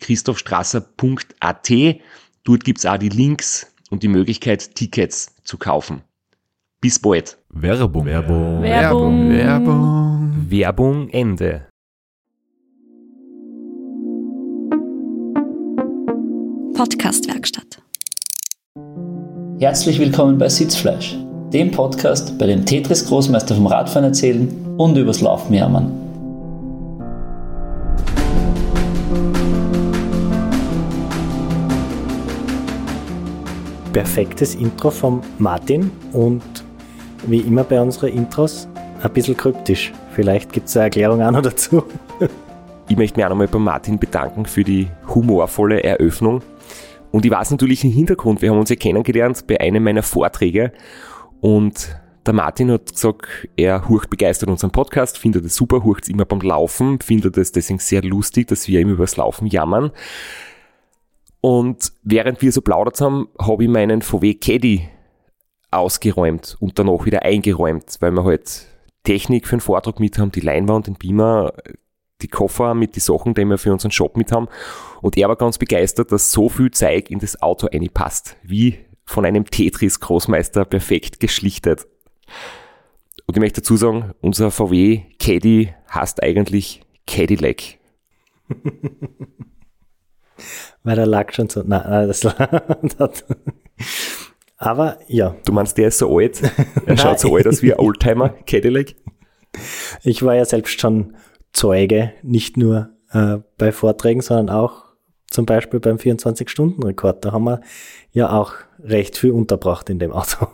www.christophstrasser.at. Dort gibt's auch die Links und die Möglichkeit, Tickets zu kaufen. Bis bald. Werbung. Werbung. Werbung. Werbung. Werbung. Ende. Podcastwerkstatt. Herzlich willkommen bei Sitzfleisch, dem Podcast, bei dem Tetris-Großmeister vom Radfahren erzählen und übers Laufen jammern. Perfektes Intro von Martin und wie immer bei unseren Intros ein bisschen kryptisch. Vielleicht gibt es eine Erklärung auch noch dazu. Ich möchte mich auch nochmal bei Martin bedanken für die humorvolle Eröffnung. Und ich weiß natürlich den Hintergrund. Wir haben uns ja kennengelernt bei einem meiner Vorträge und der Martin hat gesagt, er hurcht begeistert unseren Podcast, findet es super, hurcht es immer beim Laufen, findet es deswegen sehr lustig, dass wir immer übers Laufen jammern. Und während wir so plaudert haben, habe ich meinen VW Caddy ausgeräumt und danach wieder eingeräumt, weil wir halt Technik für den Vortrag mit haben, die Leinwand, den Beamer, die Koffer mit den Sachen, die wir für unseren Shop mit haben. Und er war ganz begeistert, dass so viel Zeug in das Auto passt, wie von einem Tetris-Großmeister perfekt geschlichtet. Und ich möchte dazu sagen, unser VW Caddy heißt eigentlich Cadillac. Weil der lag schon so. Nein, nein das. Aber ja. Du meinst, der ist so alt? Er schaut so alt aus wie ein Oldtimer Cadillac? Ich war ja selbst schon Zeuge, nicht nur äh, bei Vorträgen, sondern auch zum Beispiel beim 24-Stunden-Rekord. Da haben wir ja auch recht viel unterbracht in dem Auto.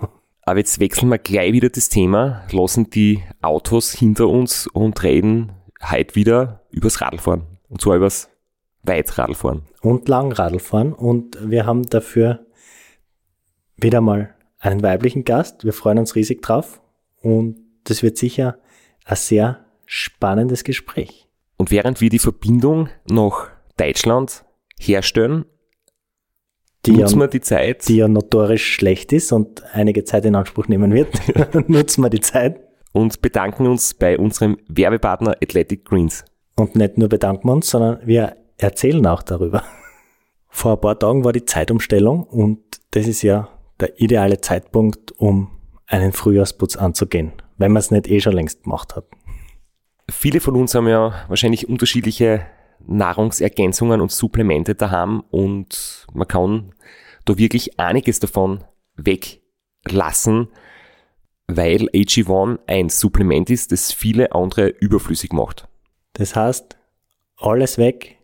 Aber jetzt wechseln wir gleich wieder das Thema, lassen die Autos hinter uns und reden heute wieder übers Radlfahren. Und zwar übers Weitradlfahren. Und Langradlfahren. Und wir haben dafür wieder mal einen weiblichen Gast. Wir freuen uns riesig drauf. Und das wird sicher ein sehr spannendes Gespräch. Und während wir die Verbindung nach Deutschland herstellen, Die nutzen ja, wir die Zeit die ja notorisch schlecht ist und einige Zeit in Anspruch nehmen wird, nutzen wir die Zeit. und bedanken uns bei unserem Werbepartner Athletic Greens. Und nicht nur bedanken wir uns, sondern wir erzählen auch darüber. Vor ein paar Tagen war die Zeitumstellung und das ist ja der ideale Zeitpunkt, um einen Frühjahrsputz anzugehen, wenn man es nicht eh schon längst gemacht hat. Viele von uns haben ja wahrscheinlich unterschiedliche Nahrungsergänzungen und Supplemente daheim und man kann da wirklich einiges davon weglassen, weil AG1 ein Supplement ist, das viele andere überflüssig macht. Das heißt, alles weg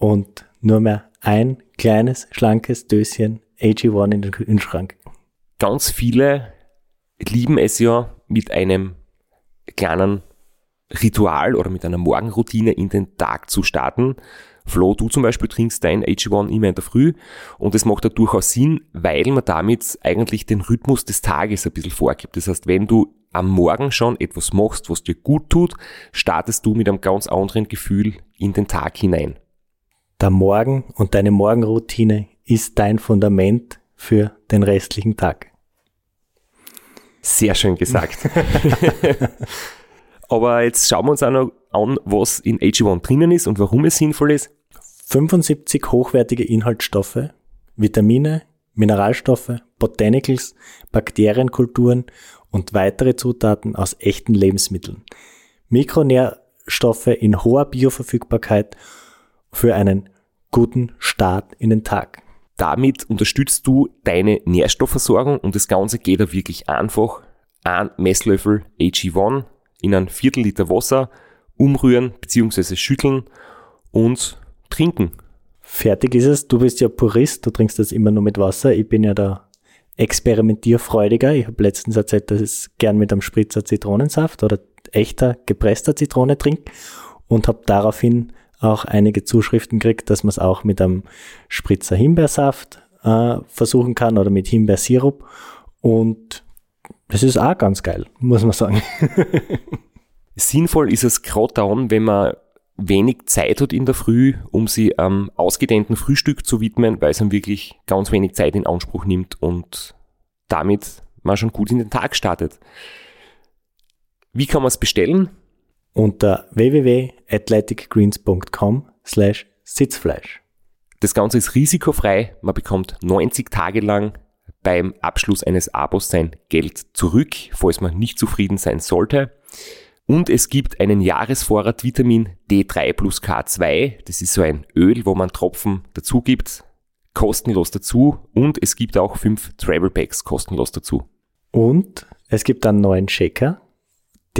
und nur mehr ein kleines, schlankes Döschen AG1 in den Kühlschrank. Ganz viele lieben es ja mit einem kleinen Ritual oder mit einer Morgenroutine in den Tag zu starten. Flo, du zum Beispiel trinkst dein AG1 immer in der Früh und das macht ja durchaus Sinn, weil man damit eigentlich den Rhythmus des Tages ein bisschen vorgibt. Das heißt, wenn du am Morgen schon etwas machst, was dir gut tut, startest du mit einem ganz anderen Gefühl in den Tag hinein. Der Morgen und deine Morgenroutine ist dein Fundament für den restlichen Tag. Sehr schön gesagt. Aber jetzt schauen wir uns auch noch an, was in AG1 drinnen ist und warum es sinnvoll ist. 75 hochwertige Inhaltsstoffe, Vitamine, Mineralstoffe, Botanicals, Bakterienkulturen und weitere Zutaten aus echten Lebensmitteln. Mikronährstoffe in hoher Bioverfügbarkeit für einen guten Start in den Tag. Damit unterstützt du deine Nährstoffversorgung und das Ganze geht da wirklich einfach. Ein Messlöffel AG1 in ein Viertel Liter Wasser umrühren bzw. schütteln und trinken. Fertig ist es. Du bist ja Purist, du trinkst das immer nur mit Wasser. Ich bin ja der Experimentierfreudiger. Ich habe letztens erzählt, dass ich gern mit einem Spritzer Zitronensaft oder echter gepresster Zitrone trinke und habe daraufhin auch einige Zuschriften gekriegt, dass man es auch mit einem Spritzer Himbeersaft äh, versuchen kann oder mit Himbeersirup. Und das ist auch ganz geil, muss man sagen. Sinnvoll ist es gerade dann, wenn man wenig Zeit hat in der Früh, um sie am ausgedehnten Frühstück zu widmen, weil es dann wirklich ganz wenig Zeit in Anspruch nimmt und damit man schon gut in den Tag startet. Wie kann man es bestellen? Unter www.athleticgreens.com slash Sitzfleisch. Das Ganze ist risikofrei. Man bekommt 90 Tage lang beim Abschluss eines Abos sein Geld zurück, falls man nicht zufrieden sein sollte. Und es gibt einen Jahresvorrat Vitamin D3 plus K2. Das ist so ein Öl, wo man Tropfen dazu gibt, kostenlos dazu. Und es gibt auch fünf Travel Packs kostenlos dazu. Und es gibt einen neuen Shaker,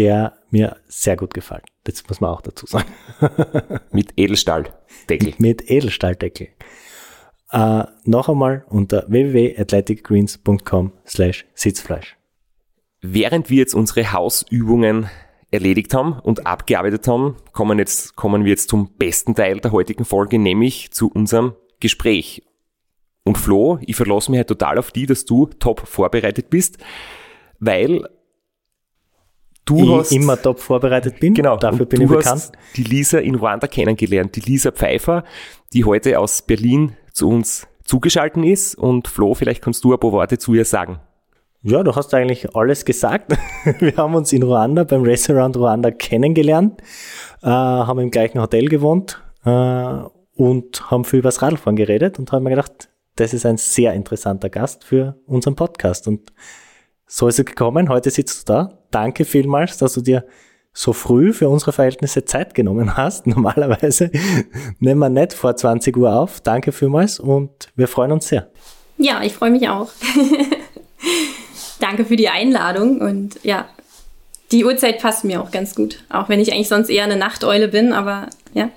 der mir sehr gut gefällt. Das muss man auch dazu sagen. Mit Edelstahldeckel. Mit Edelstahldeckel. Äh, noch einmal unter www.athleticgreens.com slash Sitzfleisch. Während wir jetzt unsere Hausübungen erledigt haben und abgearbeitet haben, kommen, jetzt, kommen wir jetzt zum besten Teil der heutigen Folge, nämlich zu unserem Gespräch. Und Flo, ich verlasse mich halt total auf die, dass du top vorbereitet bist, weil du ich hast immer top vorbereitet bin. genau, Dafür bin du ich bekannt. hast die Lisa in Ruanda kennengelernt, die Lisa Pfeiffer, die heute aus Berlin zu uns zugeschaltet ist. Und Flo, vielleicht kannst du ein paar Worte zu ihr sagen. Ja, du hast eigentlich alles gesagt. Wir haben uns in Ruanda beim Restaurant Ruanda kennengelernt, äh, haben im gleichen Hotel gewohnt äh, und haben viel über das Radfahren geredet und haben mir gedacht, das ist ein sehr interessanter Gast für unseren Podcast. Und so ist es gekommen. Heute sitzt du da. Danke vielmals, dass du dir so früh für unsere Verhältnisse Zeit genommen hast. Normalerweise nehmen wir nicht vor 20 Uhr auf. Danke vielmals und wir freuen uns sehr. Ja, ich freue mich auch. Danke für die Einladung und ja, die Uhrzeit passt mir auch ganz gut. Auch wenn ich eigentlich sonst eher eine Nachteule bin, aber ja.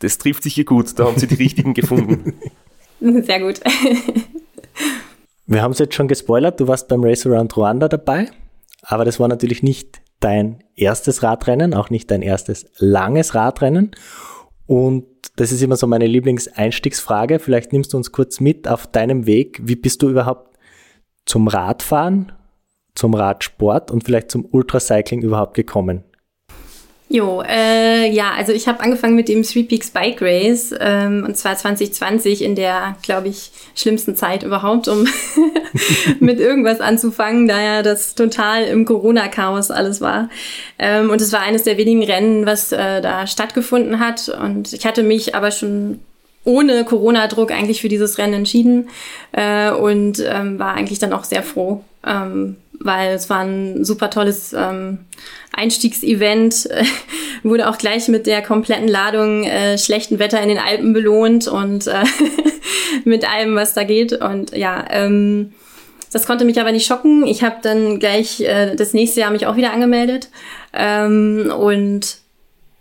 Das trifft sich hier gut, da haben sie die richtigen gefunden. Sehr gut. Wir haben es jetzt schon gespoilert, du warst beim Race Around Ruanda dabei, aber das war natürlich nicht dein erstes Radrennen, auch nicht dein erstes langes Radrennen. Und das ist immer so meine Lieblingseinstiegsfrage. Vielleicht nimmst du uns kurz mit auf deinem Weg. Wie bist du überhaupt zum Radfahren, zum Radsport und vielleicht zum Ultracycling überhaupt gekommen? Jo, äh, ja, also ich habe angefangen mit dem Three Peaks Bike Race ähm, und zwar 2020 in der, glaube ich, schlimmsten Zeit überhaupt, um mit irgendwas anzufangen, da ja das total im Corona-Chaos alles war. Ähm, und es war eines der wenigen Rennen, was äh, da stattgefunden hat und ich hatte mich aber schon ohne Corona-Druck eigentlich für dieses Rennen entschieden äh, und ähm, war eigentlich dann auch sehr froh, ähm, weil es war ein super tolles ähm, Einstiegsevent, wurde auch gleich mit der kompletten Ladung äh, schlechten Wetter in den Alpen belohnt und äh, mit allem, was da geht. Und ja, ähm, das konnte mich aber nicht schocken. Ich habe dann gleich äh, das nächste Jahr mich auch wieder angemeldet ähm, und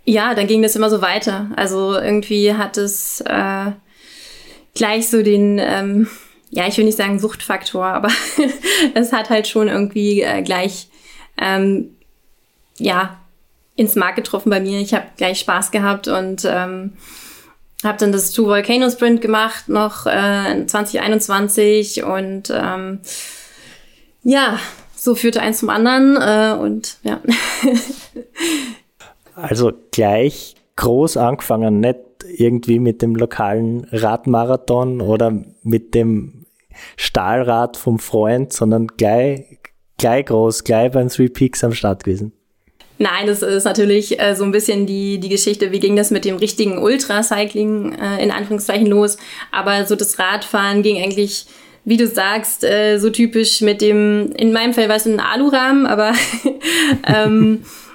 ja, dann ging das immer so weiter. Also irgendwie hat es äh, gleich so den ähm, ja, ich will nicht sagen Suchtfaktor, aber es hat halt schon irgendwie äh, gleich, ähm, ja, ins Mark getroffen bei mir. Ich habe gleich Spaß gehabt und ähm, habe dann das Two Volcano Sprint gemacht, noch äh, 2021 und ähm, ja, so führte eins zum anderen äh, und ja. Also gleich groß angefangen, nicht irgendwie mit dem lokalen Radmarathon oder mit dem Stahlrad vom Freund, sondern gleich, gleich groß, gleich beim Three Peaks am Start gewesen. Nein, das ist natürlich äh, so ein bisschen die, die Geschichte, wie ging das mit dem richtigen Ultracycling äh, in Anführungszeichen los. Aber so das Radfahren ging eigentlich, wie du sagst, äh, so typisch mit dem, in meinem Fall war es ein Alurahmen, aber ähm,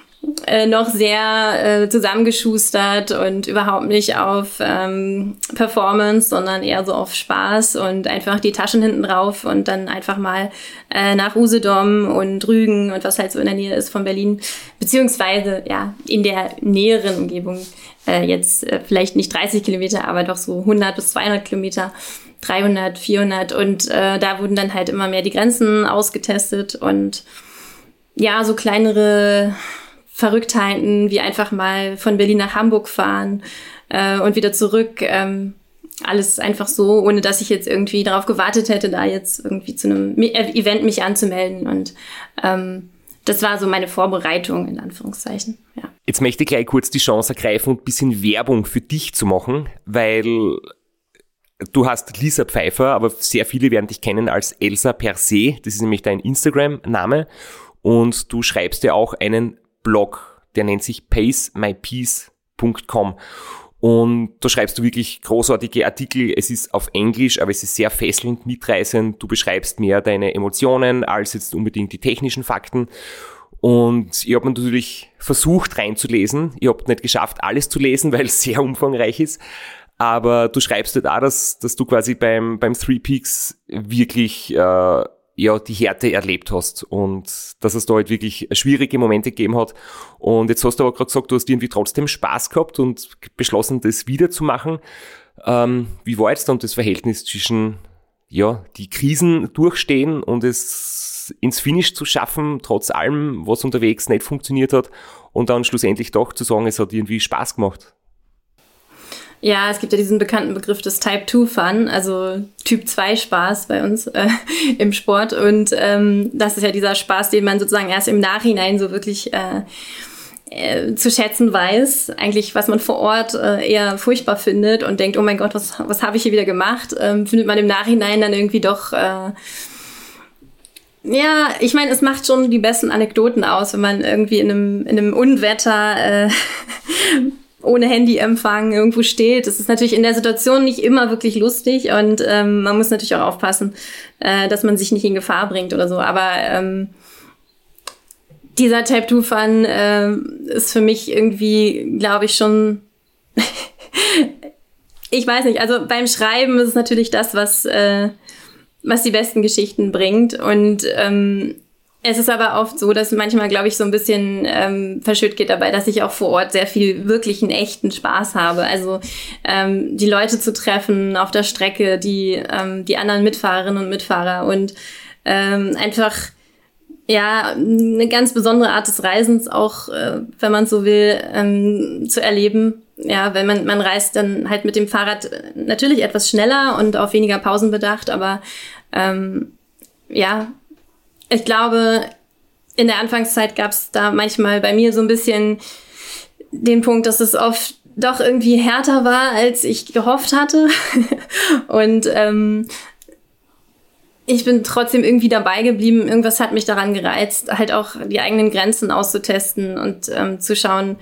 äh, noch sehr äh, zusammengeschustert und überhaupt nicht auf ähm, Performance, sondern eher so auf Spaß und einfach die Taschen hinten drauf und dann einfach mal äh, nach Usedom und Rügen und was halt so in der Nähe ist von Berlin, beziehungsweise ja in der näheren Umgebung äh, jetzt äh, vielleicht nicht 30 Kilometer, aber doch so 100 bis 200 Kilometer 300, 400 und äh, da wurden dann halt immer mehr die Grenzen ausgetestet und ja, so kleinere Verrücktheiten wie einfach mal von Berlin nach Hamburg fahren äh, und wieder zurück. Ähm, alles einfach so, ohne dass ich jetzt irgendwie darauf gewartet hätte, da jetzt irgendwie zu einem äh, Event mich anzumelden und ähm, das war so meine Vorbereitung in Anführungszeichen. Ja. Jetzt möchte ich gleich kurz die Chance ergreifen ein bisschen Werbung für dich zu machen, weil Du hast Lisa Pfeiffer, aber sehr viele werden dich kennen als Elsa per se. Das ist nämlich dein Instagram-Name. Und du schreibst ja auch einen Blog, der nennt sich pacemypeace.com. Und da schreibst du wirklich großartige Artikel. Es ist auf Englisch, aber es ist sehr fesselnd, mitreißend. Du beschreibst mehr deine Emotionen als jetzt unbedingt die technischen Fakten. Und ich habe natürlich versucht reinzulesen. Ich habe nicht geschafft, alles zu lesen, weil es sehr umfangreich ist. Aber du schreibst halt auch, dass, dass du quasi beim, beim Three Peaks wirklich äh, ja, die Härte erlebt hast und dass es da halt wirklich schwierige Momente gegeben hat. Und jetzt hast du aber gerade gesagt, du hast irgendwie trotzdem Spaß gehabt und beschlossen, das wieder zu machen. Ähm, wie war jetzt dann das Verhältnis zwischen ja, die Krisen durchstehen und es ins Finish zu schaffen, trotz allem, was unterwegs nicht funktioniert hat und dann schlussendlich doch zu sagen, es hat irgendwie Spaß gemacht? Ja, es gibt ja diesen bekannten Begriff des Type 2 Fun, also Typ 2 Spaß bei uns äh, im Sport. Und ähm, das ist ja dieser Spaß, den man sozusagen erst im Nachhinein so wirklich äh, äh, zu schätzen weiß. Eigentlich, was man vor Ort äh, eher furchtbar findet und denkt, oh mein Gott, was, was habe ich hier wieder gemacht, ähm, findet man im Nachhinein dann irgendwie doch. Äh, ja, ich meine, es macht schon die besten Anekdoten aus, wenn man irgendwie in einem, in einem Unwetter äh, ohne Handyempfang irgendwo steht. Das ist natürlich in der Situation nicht immer wirklich lustig und ähm, man muss natürlich auch aufpassen, äh, dass man sich nicht in Gefahr bringt oder so. Aber ähm, dieser Type-2-Fun äh, ist für mich irgendwie, glaube ich, schon. ich weiß nicht, also beim Schreiben ist es natürlich das, was, äh, was die besten Geschichten bringt. Und ähm, es ist aber oft so, dass manchmal, glaube ich, so ein bisschen ähm, verschütt geht dabei, dass ich auch vor Ort sehr viel wirklichen, echten Spaß habe. Also ähm, die Leute zu treffen auf der Strecke, die, ähm, die anderen Mitfahrerinnen und Mitfahrer und ähm, einfach ja eine ganz besondere Art des Reisens auch, äh, wenn man so will, ähm, zu erleben. Ja, wenn man man reist dann halt mit dem Fahrrad natürlich etwas schneller und auf weniger Pausen bedacht, aber ähm, ja, ich glaube, in der Anfangszeit gab es da manchmal bei mir so ein bisschen den Punkt, dass es oft doch irgendwie härter war, als ich gehofft hatte. und ähm, ich bin trotzdem irgendwie dabei geblieben. Irgendwas hat mich daran gereizt, halt auch die eigenen Grenzen auszutesten und ähm, zu schauen,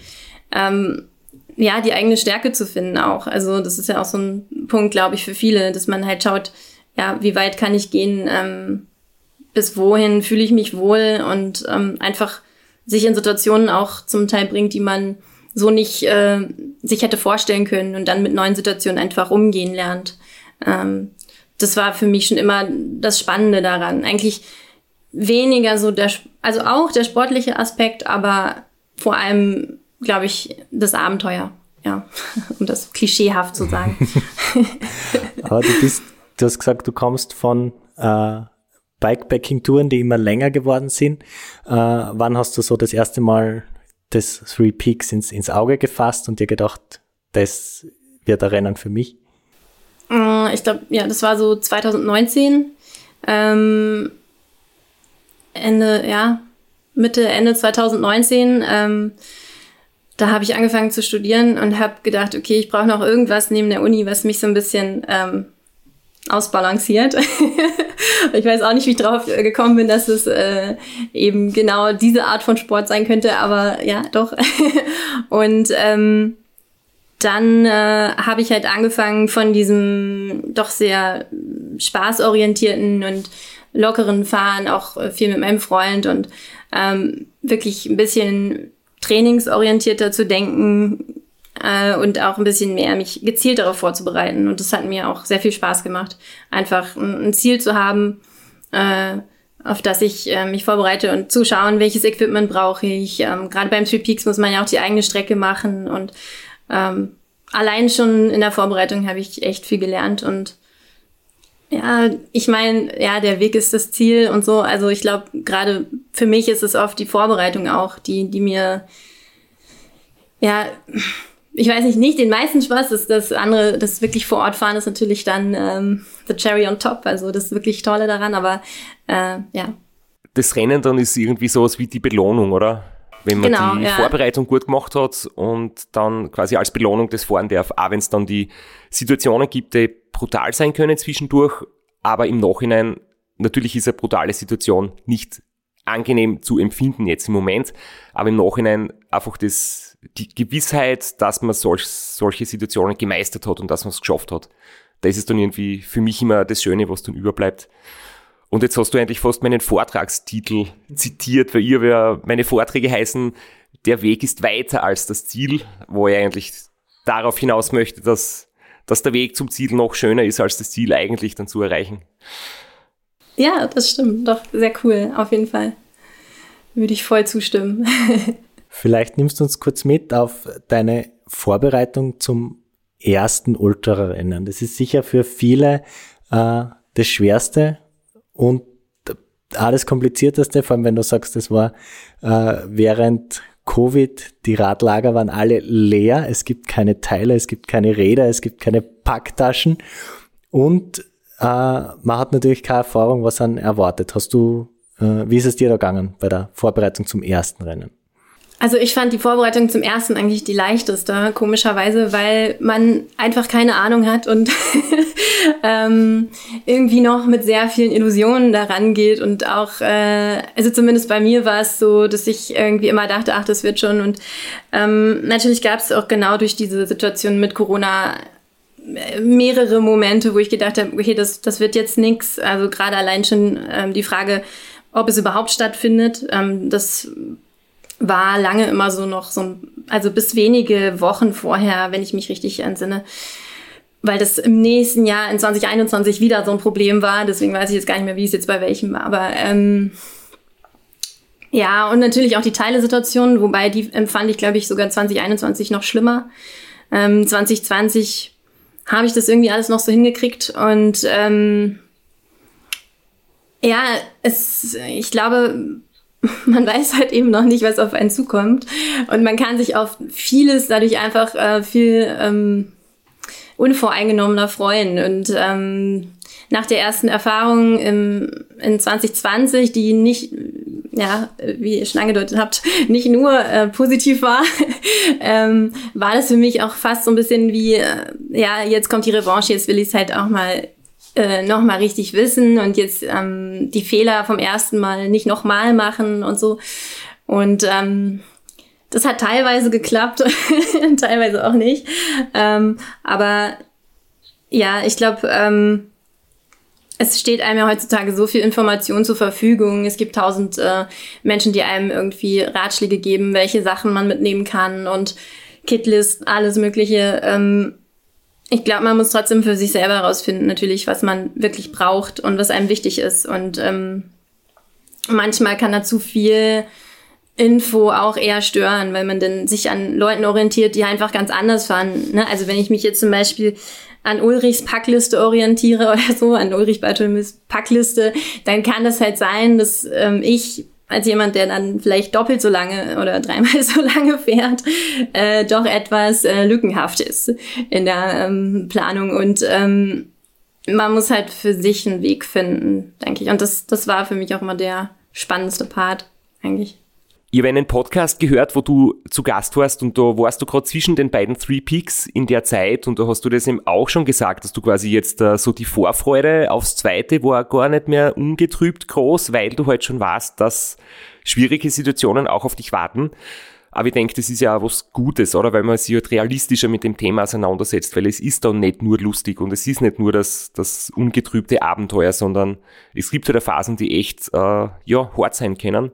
ähm, ja, die eigene Stärke zu finden auch. Also das ist ja auch so ein Punkt, glaube ich, für viele, dass man halt schaut, ja, wie weit kann ich gehen, ähm, bis wohin fühle ich mich wohl und ähm, einfach sich in Situationen auch zum Teil bringt, die man so nicht äh, sich hätte vorstellen können und dann mit neuen Situationen einfach umgehen lernt. Ähm, das war für mich schon immer das Spannende daran. Eigentlich weniger so der, also auch der sportliche Aspekt, aber vor allem, glaube ich, das Abenteuer. Ja, um das klischeehaft zu sagen. aber du bist, du hast gesagt, du kommst von äh, Bikepacking-Touren, die immer länger geworden sind. Äh, wann hast du so das erste Mal das Three Peaks ins, ins Auge gefasst und dir gedacht, das wird ein Rennen für mich? Äh, ich glaube, ja, das war so 2019. Ähm, Ende, ja, Mitte, Ende 2019. Ähm, da habe ich angefangen zu studieren und habe gedacht, okay, ich brauche noch irgendwas neben der Uni, was mich so ein bisschen ähm, ausbalanciert. ich weiß auch nicht, wie ich drauf gekommen bin, dass es äh, eben genau diese Art von Sport sein könnte, aber ja, doch. und ähm, dann äh, habe ich halt angefangen von diesem doch sehr spaßorientierten und lockeren Fahren, auch viel mit meinem Freund und ähm, wirklich ein bisschen trainingsorientierter zu denken äh, und auch ein bisschen mehr mich gezielt darauf vorzubereiten. Und das hat mir auch sehr viel Spaß gemacht, einfach ein, Ziel zu haben, äh, auf das ich äh, mich vorbereite und zu schauen, welches Equipment brauche ich. Ähm, Gerade beim Three Peaks muss man ja auch die eigene Strecke machen und ähm, allein schon in der Vorbereitung habe ich echt viel gelernt und ja, ich meine, ja, der Weg ist das Ziel und so. Also ich glaube, gerade für mich ist es oft die Vorbereitung auch, die, die mir, ja, ich weiß nicht, nicht den meisten Spaß ist. Das andere, das wirklich vor Ort fahren, ist natürlich dann ähm, the cherry on top. Also das wirklich Tolle daran, aber äh, ja. Das Rennen dann ist irgendwie sowas wie die Belohnung, oder? Wenn man Genau, die ja. Vorbereitung gut gemacht hat und dann quasi als Belohnung das fahren darf, auch wenn es dann die Situationen gibt, die brutal sein können zwischendurch, aber im Nachhinein natürlich ist eine brutale Situation nicht angenehm zu empfinden jetzt im Moment, aber im Nachhinein einfach das, die Gewissheit, dass man solch, solche Situationen gemeistert hat und dass man es geschafft hat. Das ist dann irgendwie für mich immer das Schöne, was dann überbleibt. Und jetzt hast du eigentlich fast meinen Vortragstitel zitiert, weil ihr ja meine Vorträge heißen, der Weg ist weiter als das Ziel, wo ich eigentlich darauf hinaus möchte, dass, dass der Weg zum Ziel noch schöner ist, als das Ziel eigentlich dann zu erreichen. Ja, das stimmt. Doch, sehr cool, auf jeden Fall. Würde ich voll zustimmen. Vielleicht nimmst du uns kurz mit auf deine Vorbereitung zum ersten Ultrarennen. Das ist sicher für viele äh, das Schwerste und alles Komplizierteste, vor allem wenn du sagst, das war äh, während Covid, die Radlager waren alle leer, es gibt keine Teile, es gibt keine Räder, es gibt keine Packtaschen und äh, man hat natürlich keine Erfahrung, was man erwartet. Hast du, äh, wie ist es dir da gegangen bei der Vorbereitung zum ersten Rennen? Also ich fand die Vorbereitung zum ersten eigentlich die leichteste, komischerweise, weil man einfach keine Ahnung hat und ähm, irgendwie noch mit sehr vielen Illusionen daran geht und auch, äh, also zumindest bei mir war es so, dass ich irgendwie immer dachte, ach, das wird schon und ähm, natürlich gab es auch genau durch diese Situation mit Corona äh, mehrere Momente, wo ich gedacht habe, okay, das, das wird jetzt nix. Also gerade allein schon ähm, die Frage, ob es überhaupt stattfindet, ähm, das war lange immer so noch so, also bis wenige Wochen vorher, wenn ich mich richtig entsinne, weil das im nächsten Jahr in 2021 wieder so ein Problem war. Deswegen weiß ich jetzt gar nicht mehr, wie es jetzt bei welchem war. Aber ähm, ja, und natürlich auch die Teilesituation, wobei die empfand ich, glaube ich, sogar 2021 noch schlimmer. Ähm, 2020 habe ich das irgendwie alles noch so hingekriegt und ähm, ja, es, ich glaube, man weiß halt eben noch nicht, was auf einen zukommt. Und man kann sich auf vieles dadurch einfach äh, viel ähm, unvoreingenommener freuen. Und ähm, nach der ersten Erfahrung im, in 2020, die nicht, ja, wie ihr schon angedeutet habt, nicht nur äh, positiv war, ähm, war das für mich auch fast so ein bisschen wie, äh, ja, jetzt kommt die Revanche, jetzt will ich es halt auch mal äh, noch mal richtig wissen und jetzt ähm, die Fehler vom ersten Mal nicht noch mal machen und so. Und ähm, das hat teilweise geklappt, teilweise auch nicht. Ähm, aber ja, ich glaube, ähm, es steht einem ja heutzutage so viel Information zur Verfügung. Es gibt tausend äh, Menschen, die einem irgendwie Ratschläge geben, welche Sachen man mitnehmen kann und Kitlist, alles Mögliche. Ähm, ich glaube, man muss trotzdem für sich selber herausfinden, natürlich, was man wirklich braucht und was einem wichtig ist. Und ähm, manchmal kann da zu viel Info auch eher stören, weil man dann sich an Leuten orientiert, die einfach ganz anders fahren. Ne? Also wenn ich mich jetzt zum Beispiel an Ulrichs Packliste orientiere oder so, an Ulrich Bartholomys Packliste, dann kann das halt sein, dass ähm, ich als jemand, der dann vielleicht doppelt so lange oder dreimal so lange fährt, äh, doch etwas äh, lückenhaft ist in der ähm, Planung. Und ähm, man muss halt für sich einen Weg finden, denke ich. Und das, das war für mich auch immer der spannendste Part, eigentlich. Ich habe einen Podcast gehört, wo du zu Gast warst und da warst du gerade zwischen den beiden Three Peaks in der Zeit und da hast du das eben auch schon gesagt, dass du quasi jetzt äh, so die Vorfreude aufs Zweite war gar nicht mehr ungetrübt groß, weil du halt schon weißt, dass schwierige Situationen auch auf dich warten. Aber ich denke, das ist ja auch was Gutes, oder? Weil man sich halt realistischer mit dem Thema auseinandersetzt, weil es ist dann nicht nur lustig und es ist nicht nur das, das ungetrübte Abenteuer, sondern es gibt halt Phasen, die echt, äh, ja, hart sein können.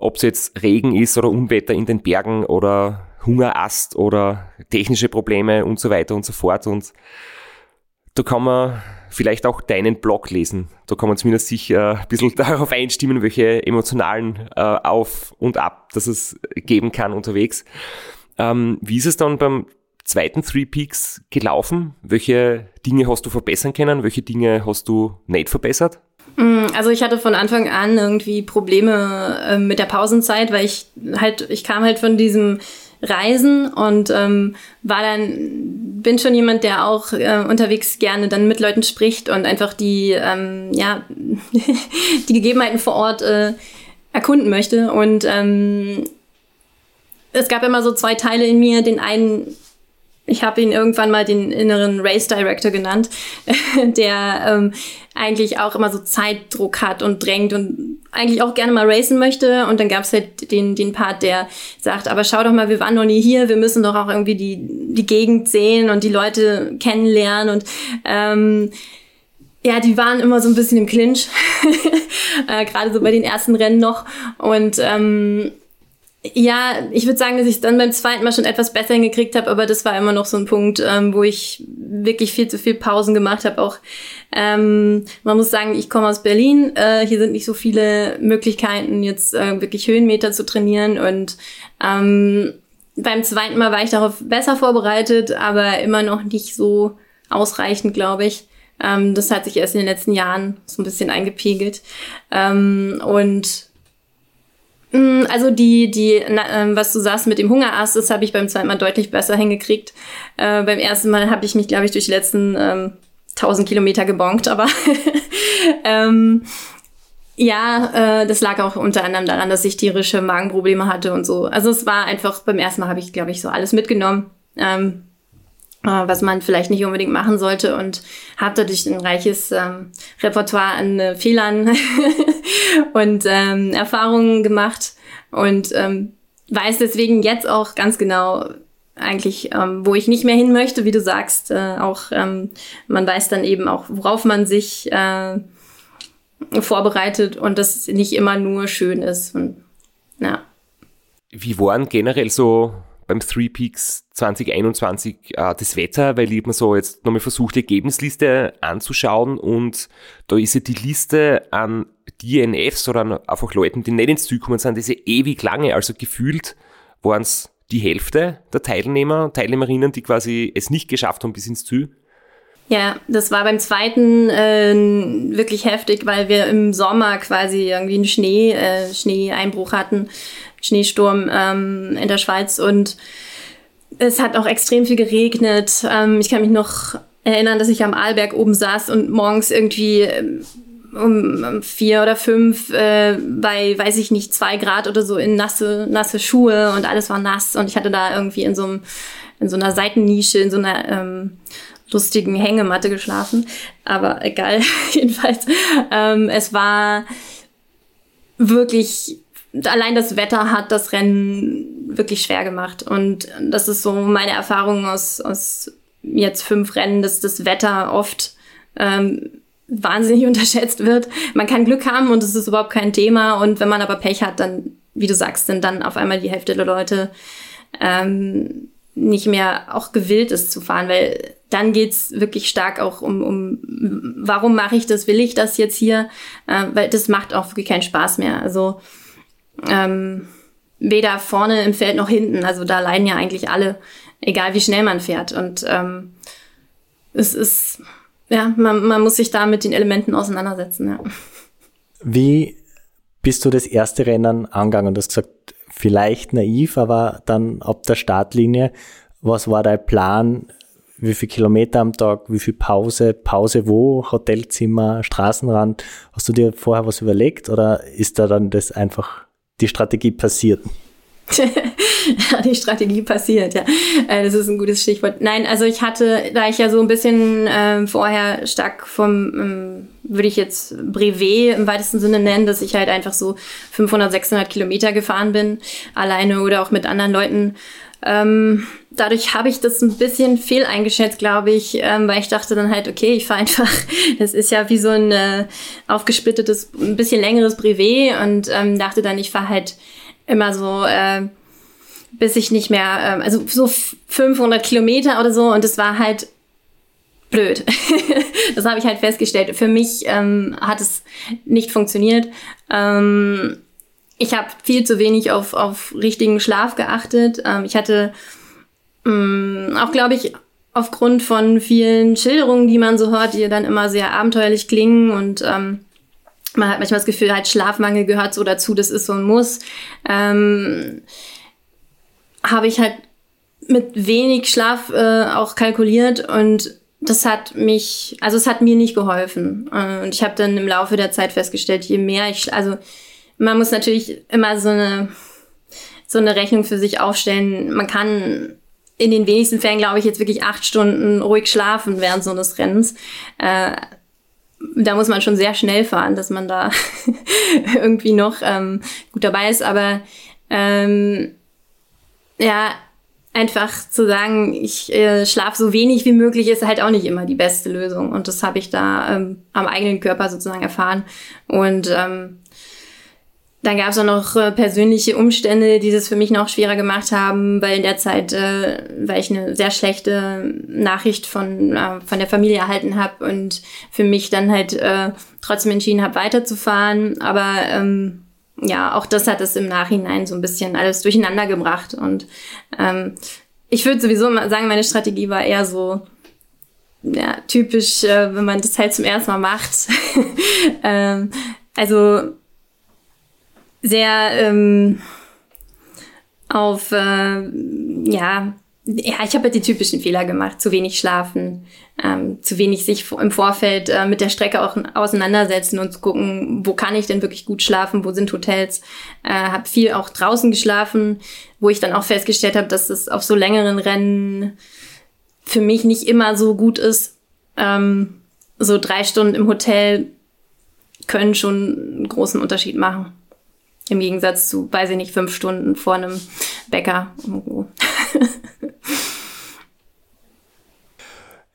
Ob es jetzt Regen ist oder Unwetter in den Bergen oder Hungerast oder technische Probleme und so weiter und so fort. Und da kann man vielleicht auch deinen Blog lesen. Da kann man zumindest sich äh, ein bisschen darauf einstimmen, welche emotionalen äh, Auf und Ab das es geben kann unterwegs. Ähm, wie ist es dann beim zweiten Three Peaks gelaufen? Welche Dinge hast du verbessern können? Welche Dinge hast du nicht verbessert? Mm, also ich hatte von Anfang an irgendwie Probleme äh, mit der Pausenzeit, weil ich halt, ich kam halt von diesem Reisen und ähm, war dann, bin schon jemand, der auch äh, unterwegs gerne dann mit Leuten spricht und einfach die, ähm, ja, die Gegebenheiten vor Ort äh, erkunden möchte. Und ähm, es gab immer so zwei Teile in mir. Den einen ich habe ihn irgendwann mal den inneren Race Director genannt, der ähm, eigentlich auch immer so Zeitdruck hat und drängt und eigentlich auch gerne mal racen möchte. Und dann gab es halt den, den Part, der sagt, aber schau doch mal, wir waren noch nie hier, wir müssen doch auch irgendwie die, die Gegend sehen und die Leute kennenlernen. Und ähm, ja, die waren immer so ein bisschen im Clinch, äh, gerade so bei den ersten Rennen noch. Und ähm, ja, ich würde sagen, dass ich dann beim zweiten Mal schon etwas besser hingekriegt habe, aber das war immer noch so ein Punkt, ähm, wo ich wirklich viel zu viel Pausen gemacht habe. Auch ähm, man muss sagen, ich komme aus Berlin. Äh, hier sind nicht so viele Möglichkeiten, jetzt äh, wirklich Höhenmeter zu trainieren. Und ähm, beim zweiten Mal war ich darauf besser vorbereitet, aber immer noch nicht so ausreichend, glaube ich. Ähm, das hat sich erst in den letzten Jahren so ein bisschen eingepegelt. Ähm, und also die, die, na, äh, was du sagst mit dem Hungerast, das habe ich beim zweiten Mal deutlich besser hingekriegt. Äh, beim ersten Mal habe ich mich, glaube ich, durch die letzten ähm, 1000 Kilometer gebonkt, aber ähm, ja, äh, das lag auch unter anderem daran, dass ich tierische Magenprobleme hatte und so. Also es war einfach, beim ersten Mal habe ich, glaube ich, so alles mitgenommen. Ähm, äh, was man vielleicht nicht unbedingt machen sollte und habe dadurch ein reiches ähm, Repertoire an äh, Fehlern und ähm, Erfahrungen gemacht und ähm, weiß deswegen jetzt auch ganz genau eigentlich, ähm, wo ich nicht mehr hin möchte, wie du sagst. Äh, auch ähm, man weiß dann eben auch, worauf man sich äh, vorbereitet und dass es nicht immer nur schön ist. Und, ja. Wie waren generell so beim Three Peaks 2021 äh, das Wetter, weil ich mir so jetzt nochmal versucht, die Ergebnisliste anzuschauen und da ist ja die Liste an DNFs oder an einfach Leuten, die nicht ins Ziel gekommen sind, diese ewig lange, also gefühlt waren es die Hälfte der Teilnehmer, Teilnehmerinnen, die quasi es nicht geschafft haben bis ins Ziel. Ja, das war beim zweiten äh, wirklich heftig, weil wir im Sommer quasi irgendwie einen Schnee, äh, Schneeeinbruch hatten. Schneesturm ähm, in der Schweiz und es hat auch extrem viel geregnet. Ähm, ich kann mich noch erinnern, dass ich am Arlberg oben saß und morgens irgendwie ähm, um vier oder fünf äh, bei, weiß ich nicht, zwei Grad oder so in nasse, nasse Schuhe und alles war nass und ich hatte da irgendwie in so, einem, in so einer Seitennische, in so einer ähm, lustigen Hängematte geschlafen. Aber egal, jedenfalls. Ähm, es war wirklich allein das Wetter hat das Rennen wirklich schwer gemacht. Und das ist so meine Erfahrung aus, aus jetzt fünf Rennen, dass das Wetter oft ähm, wahnsinnig unterschätzt wird. Man kann Glück haben und es ist überhaupt kein Thema. Und wenn man aber Pech hat, dann, wie du sagst, sind dann auf einmal die Hälfte der Leute ähm, nicht mehr auch gewillt ist zu fahren, weil dann geht's wirklich stark auch um, um warum mache ich das, will ich das jetzt hier, äh, weil das macht auch wirklich keinen Spaß mehr. Also ähm, weder vorne im Feld noch hinten. Also da leiden ja eigentlich alle, egal wie schnell man fährt. Und ähm, es ist, ja, man, man muss sich da mit den Elementen auseinandersetzen. Ja. Wie bist du das erste Rennen angegangen? Du hast gesagt, vielleicht naiv, aber dann ab der Startlinie, was war dein Plan? Wie viel Kilometer am Tag? Wie viel Pause? Pause wo? Hotelzimmer? Straßenrand? Hast du dir vorher was überlegt oder ist da dann das einfach die Strategie passiert. die Strategie passiert, ja. Äh, das ist ein gutes Stichwort. Nein, also ich hatte, da ich ja so ein bisschen äh, vorher stark vom ähm, würde ich jetzt Brevet im weitesten Sinne nennen, dass ich halt einfach so 500, 600 Kilometer gefahren bin, alleine oder auch mit anderen Leuten. Ähm, dadurch habe ich das ein bisschen fehl eingeschätzt, glaube ich, ähm, weil ich dachte dann halt, okay, ich fahre einfach, das ist ja wie so ein äh, aufgesplittetes, ein bisschen längeres Brevet und ähm, dachte dann, ich fahre halt immer so, äh, bis ich nicht mehr, äh, also so 500 Kilometer oder so und es war halt blöd. das habe ich halt festgestellt. Für mich ähm, hat es nicht funktioniert. Ähm, ich habe viel zu wenig auf, auf richtigen Schlaf geachtet. Ähm, ich hatte ähm, auch, glaube ich, aufgrund von vielen Schilderungen, die man so hört, die dann immer sehr abenteuerlich klingen und ähm, man hat manchmal das Gefühl, halt Schlafmangel gehört so dazu, das ist so ein Muss. Ähm, habe ich halt mit wenig Schlaf äh, auch kalkuliert und das hat mich, also es hat mir nicht geholfen. Äh, und ich habe dann im Laufe der Zeit festgestellt, je mehr ich, also man muss natürlich immer so eine, so eine Rechnung für sich aufstellen. Man kann in den wenigsten Fällen, glaube ich, jetzt wirklich acht Stunden ruhig schlafen während so eines Rennens. Äh, da muss man schon sehr schnell fahren, dass man da irgendwie noch ähm, gut dabei ist. Aber ähm, ja, einfach zu sagen, ich äh, schlafe so wenig wie möglich, ist halt auch nicht immer die beste Lösung. Und das habe ich da ähm, am eigenen Körper sozusagen erfahren. Und ähm, dann gab es auch noch äh, persönliche Umstände, die das für mich noch schwerer gemacht haben, weil in der Zeit, äh, weil ich eine sehr schlechte Nachricht von, äh, von der Familie erhalten habe und für mich dann halt äh, trotzdem entschieden habe, weiterzufahren. Aber ähm, ja, auch das hat es im Nachhinein so ein bisschen alles durcheinander gebracht. Und ähm, ich würde sowieso sagen, meine Strategie war eher so, ja, typisch, äh, wenn man das halt zum ersten Mal macht. ähm, also sehr ähm, auf, äh, ja, ja, ich habe halt die typischen Fehler gemacht. Zu wenig schlafen, ähm, zu wenig sich im Vorfeld äh, mit der Strecke auch auseinandersetzen und zu gucken, wo kann ich denn wirklich gut schlafen, wo sind Hotels. Äh, habe viel auch draußen geschlafen, wo ich dann auch festgestellt habe, dass es auf so längeren Rennen für mich nicht immer so gut ist. Ähm, so drei Stunden im Hotel können schon einen großen Unterschied machen. Im Gegensatz zu, weiß ich nicht, fünf Stunden vor einem Bäcker.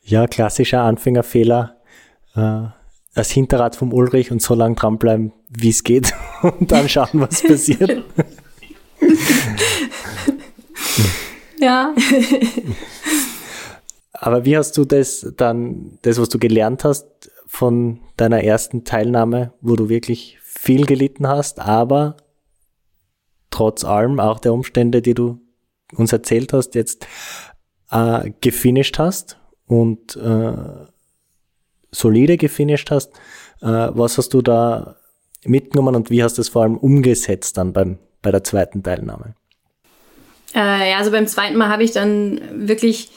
ja, klassischer Anfängerfehler. Äh, das Hinterrad vom Ulrich und so lange dranbleiben, wie es geht und dann schauen, was passiert. ja. Aber wie hast du das dann, das, was du gelernt hast von deiner ersten Teilnahme, wo du wirklich viel gelitten hast, aber trotz allem auch der Umstände, die du uns erzählt hast, jetzt äh, gefinisht hast und äh, solide gefinisht hast. Äh, was hast du da mitgenommen und wie hast du es vor allem umgesetzt dann beim, bei der zweiten Teilnahme? Äh, ja, also beim zweiten Mal habe ich dann wirklich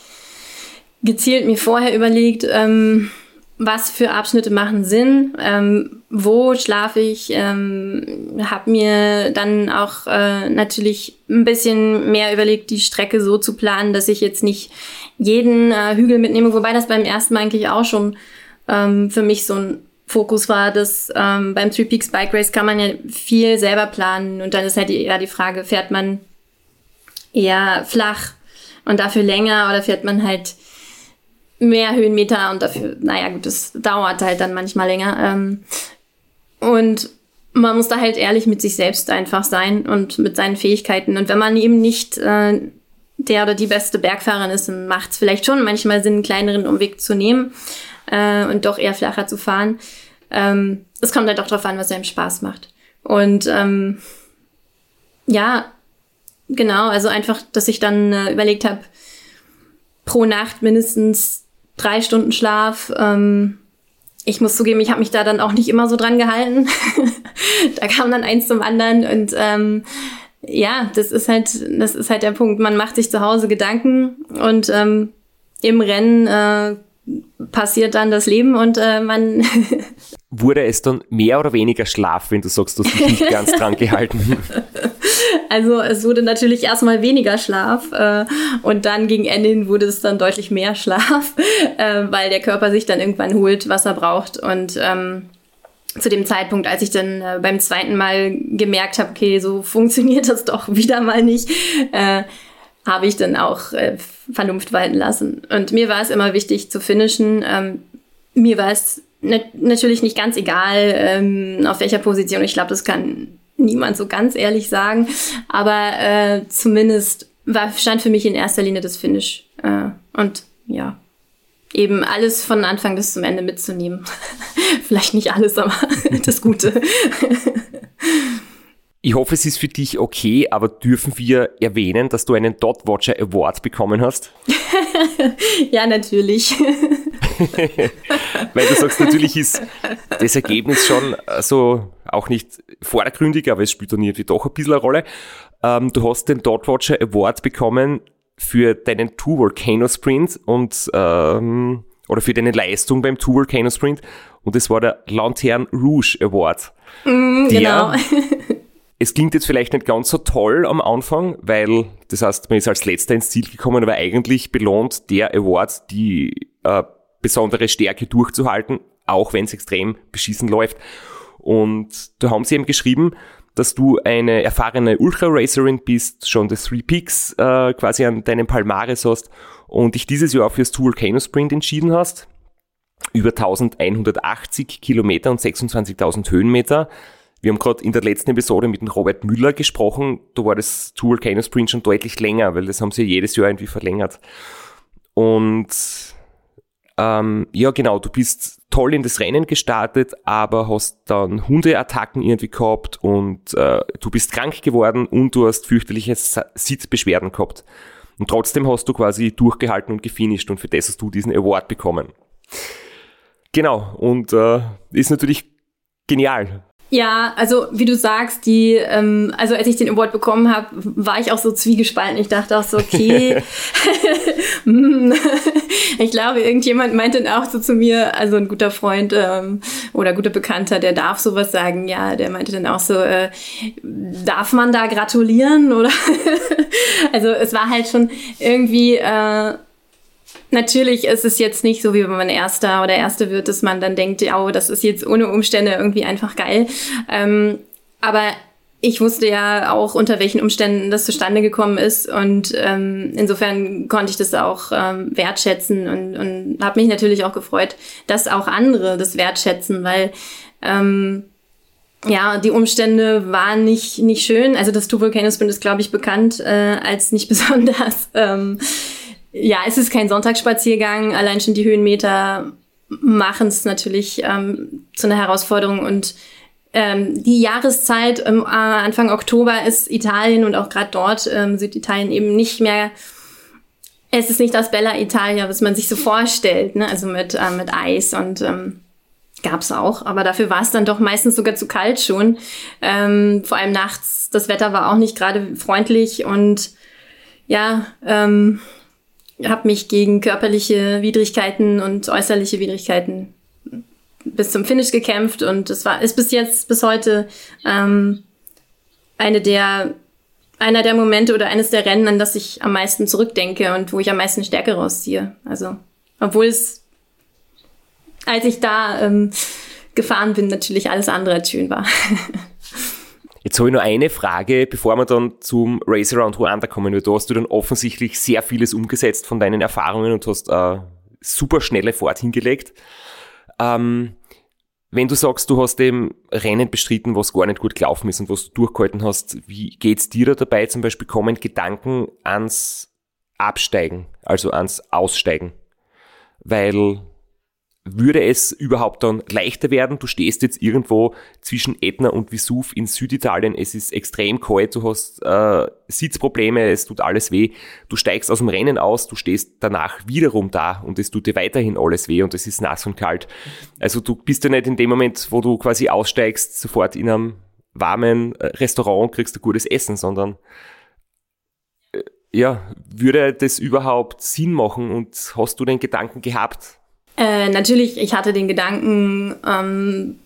gezielt mir vorher überlegt, ähm, was für Abschnitte machen Sinn, ähm, wo schlafe ich, ähm, habe mir dann auch äh, natürlich ein bisschen mehr überlegt, die Strecke so zu planen, dass ich jetzt nicht jeden äh, Hügel mitnehme, wobei das beim ersten Mal eigentlich auch schon ähm, für mich so ein Fokus war, dass ähm, beim Three Peaks Bike Race kann man ja viel selber planen und dann ist halt eher die Frage, fährt man eher flach und dafür länger oder fährt man halt mehr Höhenmeter und dafür, naja gut, das dauert halt dann manchmal länger. Ähm, und man muss da halt ehrlich mit sich selbst einfach sein und mit seinen Fähigkeiten. Und wenn man eben nicht äh, der oder die beste Bergfahrerin ist, dann macht es vielleicht schon manchmal Sinn, einen kleineren Umweg zu nehmen äh, und doch eher flacher zu fahren. Ähm, es kommt halt auch darauf an, was einem Spaß macht. Und ähm, ja, genau, also einfach, dass ich dann äh, überlegt habe, pro Nacht mindestens drei Stunden Schlaf. Ähm, ich muss zugeben, ich habe mich da dann auch nicht immer so dran gehalten. da kam dann eins zum anderen und ähm, ja, das ist halt, das ist halt der Punkt. Man macht sich zu Hause Gedanken und ähm, im Rennen äh, passiert dann das Leben und äh, man. Wurde es dann mehr oder weniger Schlaf, wenn du sagst, du hast dich nicht ganz dran gehalten? Also es wurde natürlich erstmal weniger Schlaf äh, und dann gegen Ende hin wurde es dann deutlich mehr Schlaf, äh, weil der Körper sich dann irgendwann holt, was er braucht. Und ähm, zu dem Zeitpunkt, als ich dann äh, beim zweiten Mal gemerkt habe, okay, so funktioniert das doch wieder mal nicht, äh, habe ich dann auch äh, Vernunft walten lassen. Und mir war es immer wichtig zu finishen. Ähm, mir war es natürlich nicht ganz egal, ähm, auf welcher Position. Ich glaube, das kann niemand so ganz ehrlich sagen. Aber äh, zumindest war, stand für mich in erster Linie das Finish. Äh, und ja, eben alles von Anfang bis zum Ende mitzunehmen. Vielleicht nicht alles, aber das Gute. Ich hoffe, es ist für dich okay, aber dürfen wir erwähnen, dass du einen Dot Watcher Award bekommen hast? ja, natürlich. Weil du sagst, natürlich ist das Ergebnis schon so auch nicht vordergründig, aber es spielt dann irgendwie doch ein bisschen eine Rolle. Ähm, du hast den Dot Watcher Award bekommen für deinen Two Volcano Sprint und ähm, oder für deine Leistung beim Two Volcano Sprint und es war der Lanterne Rouge Award. Mm, genau. Es klingt jetzt vielleicht nicht ganz so toll am Anfang, weil das heißt, man ist als letzter ins Ziel gekommen, aber eigentlich belohnt der Award die äh, besondere Stärke durchzuhalten, auch wenn es extrem beschissen läuft. Und da haben sie eben geschrieben, dass du eine erfahrene Ultra-Racerin bist, schon das Three Peaks äh, quasi an deinem Palmares hast und dich dieses Jahr fürs Two Volcano Sprint entschieden hast. Über 1180 Kilometer und 26.000 Höhenmeter. Wir haben gerade in der letzten Episode mit dem Robert Müller gesprochen. Da war das Two Volcano Sprint schon deutlich länger, weil das haben sie jedes Jahr irgendwie verlängert. Und ähm, ja, genau, du bist toll in das Rennen gestartet, aber hast dann Hundeattacken irgendwie gehabt und äh, du bist krank geworden und du hast fürchterliche Sitzbeschwerden gehabt. Und trotzdem hast du quasi durchgehalten und gefinisht und für das hast du diesen Award bekommen. Genau, und äh, ist natürlich genial. Ja, also wie du sagst, die, ähm, also als ich den Award bekommen habe, war ich auch so zwiegespalten. Ich dachte auch so, okay, hm. ich glaube, irgendjemand meinte dann auch so zu mir, also ein guter Freund ähm, oder guter Bekannter, der darf sowas sagen. Ja, der meinte dann auch so, äh, darf man da gratulieren oder? also es war halt schon irgendwie äh, Natürlich ist es jetzt nicht so, wie wenn man Erster oder Erste wird, dass man dann denkt, ja, oh, das ist jetzt ohne Umstände irgendwie einfach geil. Ähm, aber ich wusste ja auch, unter welchen Umständen das zustande gekommen ist und ähm, insofern konnte ich das auch ähm, wertschätzen und, und habe mich natürlich auch gefreut, dass auch andere das wertschätzen, weil ähm, ja, die Umstände waren nicht, nicht schön. Also das Sprint ist, glaube ich, bekannt äh, als nicht besonders ähm, ja, es ist kein Sonntagsspaziergang. Allein schon die Höhenmeter machen es natürlich ähm, zu einer Herausforderung. Und ähm, die Jahreszeit ähm, Anfang Oktober ist Italien und auch gerade dort ähm, Süditalien eben nicht mehr. Es ist nicht das Bella Italia, was man sich so vorstellt, ne? also mit, äh, mit Eis und ähm, gab es auch, aber dafür war es dann doch meistens sogar zu kalt schon. Ähm, vor allem nachts, das Wetter war auch nicht gerade freundlich und ja, ähm, habe mich gegen körperliche Widrigkeiten und äußerliche Widrigkeiten bis zum Finish gekämpft und es war ist bis jetzt bis heute ähm, eine der einer der Momente oder eines der Rennen, an das ich am meisten zurückdenke und wo ich am meisten Stärke rausziehe. Also obwohl es als ich da ähm, gefahren bin, natürlich alles andere als schön war. Jetzt habe ich nur eine Frage, bevor wir dann zum Race Around Rwanda kommen. Da hast du dann offensichtlich sehr vieles umgesetzt von deinen Erfahrungen und hast äh, super schnelle Fahrt hingelegt. Ähm, wenn du sagst, du hast dem Rennen bestritten, was gar nicht gut gelaufen ist und was du durchgehalten hast, wie geht's dir da dabei? Zum Beispiel kommen Gedanken ans Absteigen, also ans Aussteigen. Weil würde es überhaupt dann leichter werden? Du stehst jetzt irgendwo zwischen Ätna und Vesuv in Süditalien. Es ist extrem kalt, du hast äh, Sitzprobleme, es tut alles weh. Du steigst aus dem Rennen aus, du stehst danach wiederum da und es tut dir weiterhin alles weh und es ist nass und kalt. Also du bist ja nicht in dem Moment, wo du quasi aussteigst, sofort in einem warmen äh, Restaurant und kriegst ein gutes Essen, sondern äh, ja, würde das überhaupt Sinn machen und hast du den Gedanken gehabt, äh, natürlich, ich hatte den Gedanken, ähm,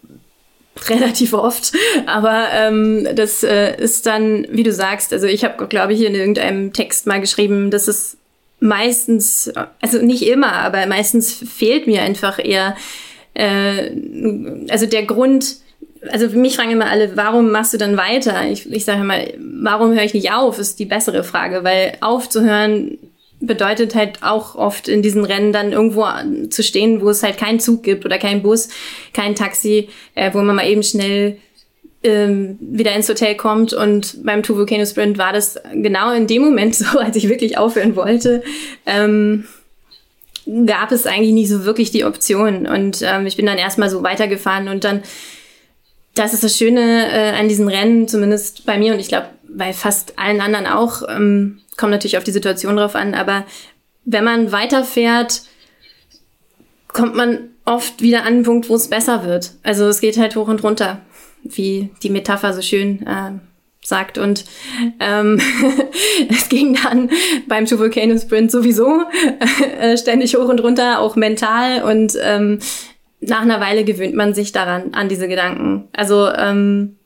relativ oft. Aber ähm, das äh, ist dann, wie du sagst, also ich habe, glaube ich, in irgendeinem Text mal geschrieben, dass es meistens, also nicht immer, aber meistens fehlt mir einfach eher, äh, also der Grund, also mich fragen immer alle, warum machst du dann weiter? Ich, ich sage immer, warum höre ich nicht auf, ist die bessere Frage, weil aufzuhören bedeutet halt auch oft in diesen Rennen dann irgendwo zu stehen, wo es halt keinen Zug gibt oder kein Bus, kein Taxi, äh, wo man mal eben schnell ähm, wieder ins Hotel kommt. Und beim Two Volcano Sprint war das genau in dem Moment so, als ich wirklich aufhören wollte. Ähm, gab es eigentlich nicht so wirklich die Option. Und ähm, ich bin dann erstmal so weitergefahren und dann, das ist das Schöne äh, an diesen Rennen, zumindest bei mir und ich glaube bei fast allen anderen auch, ähm, kommt natürlich auf die Situation drauf an, aber wenn man weiterfährt, kommt man oft wieder an einen Punkt, wo es besser wird. Also es geht halt hoch und runter wie die Metapher so schön äh, sagt. Und ähm, es ging dann beim Two Volcano Sprint sowieso äh, ständig hoch und runter, auch mental. Und ähm, nach einer Weile gewöhnt man sich daran, an diese Gedanken. Also ähm,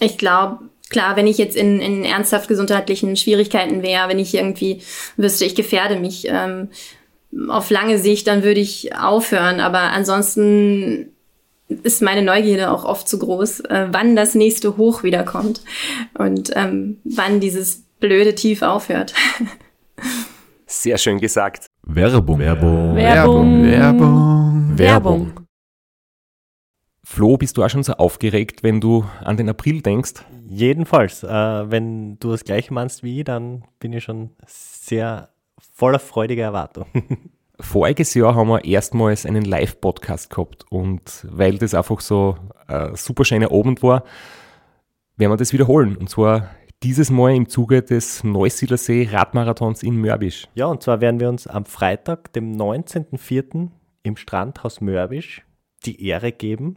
ich glaube, klar, wenn ich jetzt in, in ernsthaft gesundheitlichen Schwierigkeiten wäre, wenn ich irgendwie wüsste, ich gefährde mich ähm, auf lange Sicht, dann würde ich aufhören. Aber ansonsten ist meine Neugierde auch oft zu groß, äh, wann das nächste Hoch wiederkommt und ähm, wann dieses blöde Tief aufhört. Sehr schön gesagt. Werbung. Werbung. Werbung. Werbung. Werbung. Flo, bist du auch schon so aufgeregt, wenn du an den April denkst? Jedenfalls, äh, wenn du das gleiche meinst wie ich, dann bin ich schon sehr voller freudiger Erwartung. Voriges Jahr haben wir erstmals einen Live-Podcast gehabt und weil das einfach so ein super schöner Abend war, werden wir das wiederholen. Und zwar dieses Mal im Zuge des Neusiedlersee Radmarathons in Mörbisch. Ja, und zwar werden wir uns am Freitag, dem 19.04. im Strandhaus Mörbisch die Ehre geben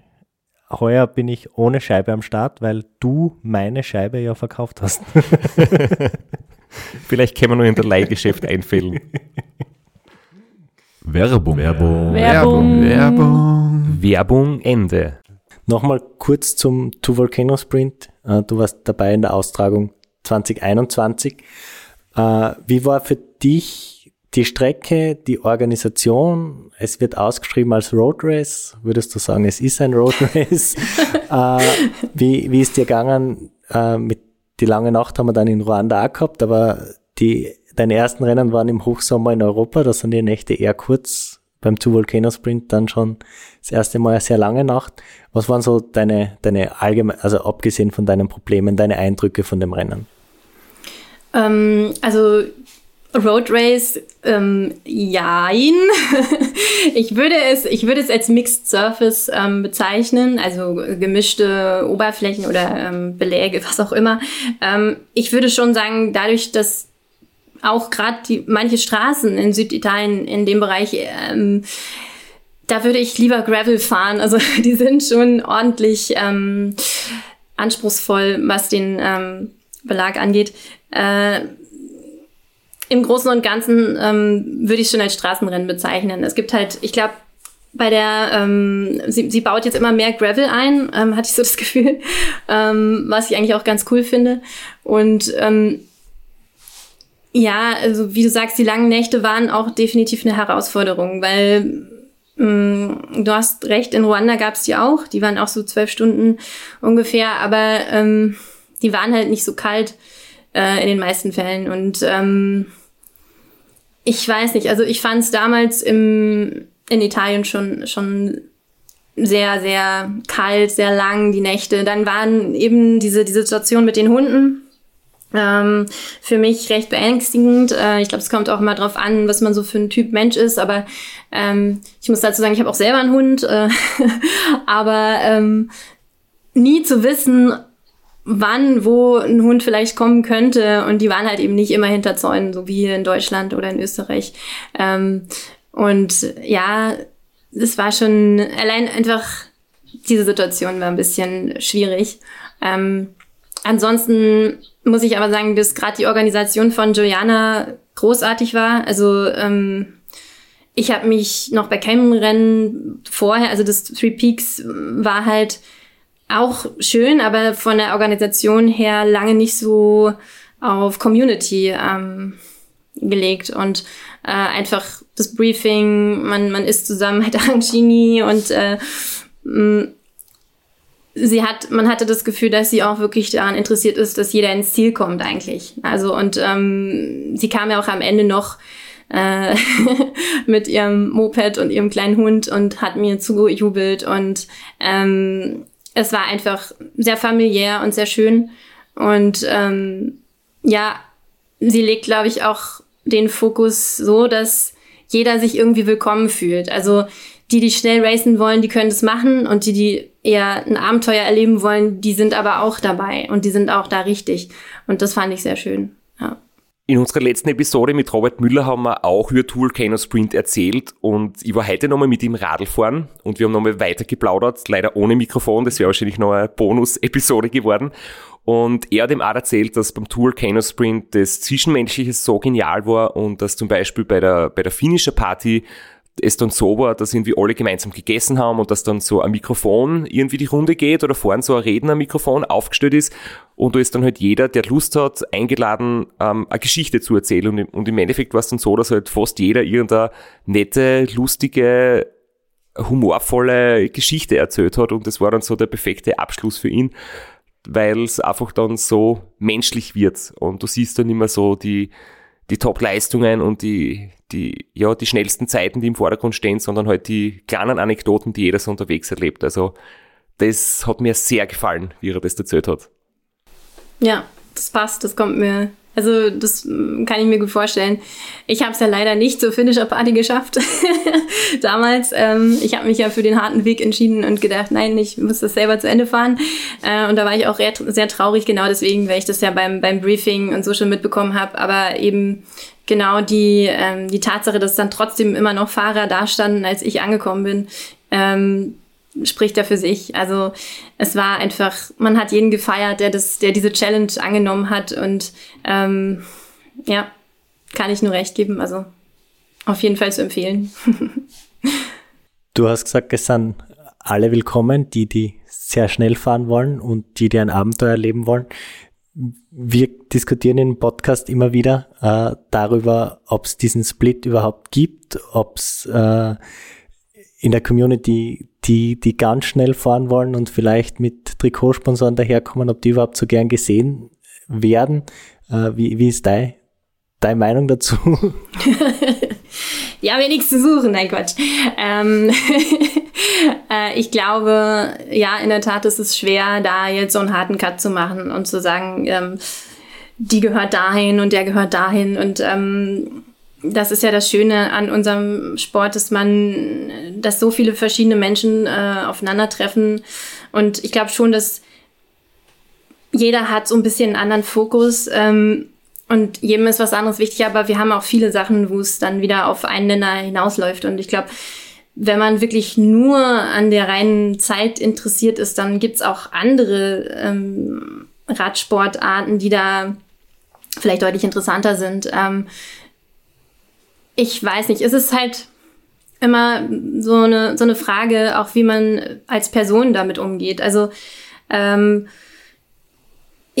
Heuer bin ich ohne Scheibe am Start, weil du meine Scheibe ja verkauft hast. Vielleicht können wir noch in der Leihgeschäft einfällen. Werbung. Werbung. Werbung. Werbung. Werbung Ende. Nochmal kurz zum Two Volcano Sprint. Äh, Du warst dabei in der Austragung 2021. Äh, Wie war für dich die Strecke, die Organisation, es wird ausgeschrieben als Road Race. Würdest du sagen, es ist ein Road Race? äh, wie, wie ist dir gegangen? Äh, mit die lange Nacht haben wir dann in Ruanda auch gehabt, aber die, deine ersten Rennen waren im Hochsommer in Europa, da sind die Nächte eher kurz. Beim Two Volcano Sprint dann schon das erste Mal eine sehr lange Nacht. Was waren so deine, deine allgemein, also abgesehen von deinen Problemen, deine Eindrücke von dem Rennen? Ähm, also Road Race, ähm, jein. ich würde es, ich würde es als Mixed Surface ähm, bezeichnen, also gemischte Oberflächen oder ähm, Beläge, was auch immer. Ähm, ich würde schon sagen, dadurch, dass auch gerade die manche Straßen in Süditalien in dem Bereich ähm, da würde ich lieber Gravel fahren. Also die sind schon ordentlich ähm, anspruchsvoll, was den ähm, Belag angeht. Äh, im Großen und Ganzen ähm, würde ich schon als Straßenrennen bezeichnen. Es gibt halt, ich glaube, bei der, ähm, sie, sie baut jetzt immer mehr Gravel ein, ähm, hatte ich so das Gefühl, ähm, was ich eigentlich auch ganz cool finde. Und ähm, ja, also wie du sagst, die langen Nächte waren auch definitiv eine Herausforderung, weil ähm, du hast recht, in Ruanda gab es die auch, die waren auch so zwölf Stunden ungefähr, aber ähm, die waren halt nicht so kalt äh, in den meisten Fällen. Und ähm, ich weiß nicht, also ich fand es damals im, in Italien schon, schon sehr, sehr kalt, sehr lang, die Nächte. Dann waren eben diese, die Situation mit den Hunden ähm, für mich recht beängstigend. Äh, ich glaube, es kommt auch immer drauf an, was man so für ein Typ Mensch ist. Aber ähm, ich muss dazu sagen, ich habe auch selber einen Hund. Äh, aber ähm, nie zu wissen, wann, wo ein Hund vielleicht kommen könnte. Und die waren halt eben nicht immer hinter Zäunen, so wie hier in Deutschland oder in Österreich. Ähm, und ja, es war schon allein einfach, diese Situation war ein bisschen schwierig. Ähm, ansonsten muss ich aber sagen, dass gerade die Organisation von Juliana großartig war. Also ähm, ich habe mich noch bei keinem Rennen vorher, also das Three Peaks war halt auch schön, aber von der Organisation her lange nicht so auf Community ähm, gelegt und äh, einfach das Briefing, man, man ist zusammen mit Arancini und äh, sie hat, man hatte das Gefühl, dass sie auch wirklich daran interessiert ist, dass jeder ins Ziel kommt eigentlich. Also und ähm, sie kam ja auch am Ende noch äh, mit ihrem Moped und ihrem kleinen Hund und hat mir zugejubelt und ähm, es war einfach sehr familiär und sehr schön. Und ähm, ja, sie legt, glaube ich, auch den Fokus so, dass jeder sich irgendwie willkommen fühlt. Also die, die schnell racen wollen, die können das machen und die, die eher ein Abenteuer erleben wollen, die sind aber auch dabei und die sind auch da richtig. Und das fand ich sehr schön. Ja. In unserer letzten Episode mit Robert Müller haben wir auch über Tool Volcano Sprint erzählt und ich war heute nochmal mit ihm Radl fahren und wir haben nochmal weiter geplaudert, leider ohne Mikrofon, das wäre wahrscheinlich noch eine Bonus-Episode geworden. Und er hat ihm auch erzählt, dass beim Tour Volcano Sprint das Zwischenmenschliche so genial war und dass zum Beispiel bei der, bei der Finisher Party es dann so war, dass irgendwie alle gemeinsam gegessen haben und dass dann so ein Mikrofon irgendwie die Runde geht oder vorne so ein Rednermikrofon aufgestellt ist und da ist dann halt jeder, der Lust hat, eingeladen, ähm, eine Geschichte zu erzählen. Und, und im Endeffekt war es dann so, dass halt fast jeder irgendeine nette, lustige, humorvolle Geschichte erzählt hat und das war dann so der perfekte Abschluss für ihn, weil es einfach dann so menschlich wird. Und du siehst dann immer so die, die Top-Leistungen und die, die, ja, die schnellsten Zeiten, die im Vordergrund stehen, sondern halt die kleinen Anekdoten, die jeder so unterwegs erlebt. Also das hat mir sehr gefallen, wie er das erzählt hat. Ja, das passt, das kommt mir also das kann ich mir gut vorstellen. Ich habe es ja leider nicht zur Finisher Party geschafft damals. Ähm, ich habe mich ja für den harten Weg entschieden und gedacht, nein, ich muss das selber zu Ende fahren. Äh, und da war ich auch sehr traurig, genau deswegen, weil ich das ja beim, beim Briefing und so schon mitbekommen habe. Aber eben genau die, ähm, die Tatsache, dass dann trotzdem immer noch Fahrer da standen, als ich angekommen bin, ähm, spricht ja für sich. Also es war einfach, man hat jeden gefeiert, der das, der diese Challenge angenommen hat und ähm, ja, kann ich nur recht geben. Also auf jeden Fall zu empfehlen. du hast gesagt, es sind alle willkommen, die, die sehr schnell fahren wollen und die, die ein Abenteuer erleben wollen. Wir diskutieren im Podcast immer wieder äh, darüber, ob es diesen Split überhaupt gibt, ob es äh, in der Community die, die ganz schnell fahren wollen und vielleicht mit Trikotsponsoren daherkommen, ob die überhaupt so gern gesehen werden. Äh, wie, wie ist dein, deine Meinung dazu? ja, zu suchen, nein Quatsch. Ähm, ich glaube, ja, in der Tat ist es schwer, da jetzt so einen harten Cut zu machen und zu sagen, ähm, die gehört dahin und der gehört dahin und ähm, das ist ja das Schöne an unserem Sport, dass man, dass so viele verschiedene Menschen äh, aufeinandertreffen. Und ich glaube schon, dass jeder hat so ein bisschen einen anderen Fokus. Ähm, und jedem ist was anderes wichtig, aber wir haben auch viele Sachen, wo es dann wieder auf einen Nenner hinausläuft. Und ich glaube, wenn man wirklich nur an der reinen Zeit interessiert ist, dann gibt's auch andere ähm, Radsportarten, die da vielleicht deutlich interessanter sind. Ähm, ich weiß nicht, es ist halt immer so eine, so eine Frage, auch wie man als Person damit umgeht. Also ähm,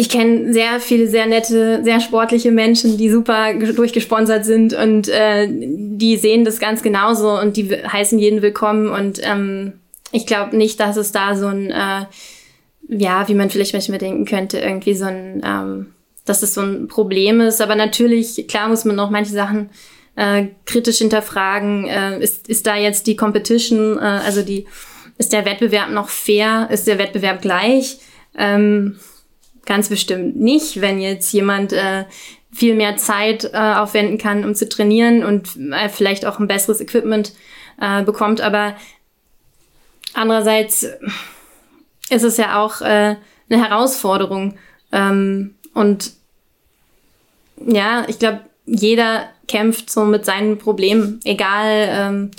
ich kenne sehr viele sehr nette, sehr sportliche Menschen, die super durchgesponsert sind und äh, die sehen das ganz genauso und die heißen jeden willkommen und ähm, ich glaube nicht, dass es da so ein, äh, ja, wie man vielleicht manchmal denken könnte, irgendwie so ein, ähm, dass es so ein Problem ist. Aber natürlich, klar muss man noch manche Sachen äh, kritisch hinterfragen, äh, ist, ist da jetzt die Competition, äh, also die, ist der Wettbewerb noch fair, ist der Wettbewerb gleich? Ähm, ganz bestimmt nicht, wenn jetzt jemand äh, viel mehr Zeit äh, aufwenden kann, um zu trainieren und äh, vielleicht auch ein besseres Equipment äh, bekommt. Aber andererseits ist es ja auch äh, eine Herausforderung. Ähm, und ja, ich glaube, jeder kämpft so mit seinen Problemen, egal ähm,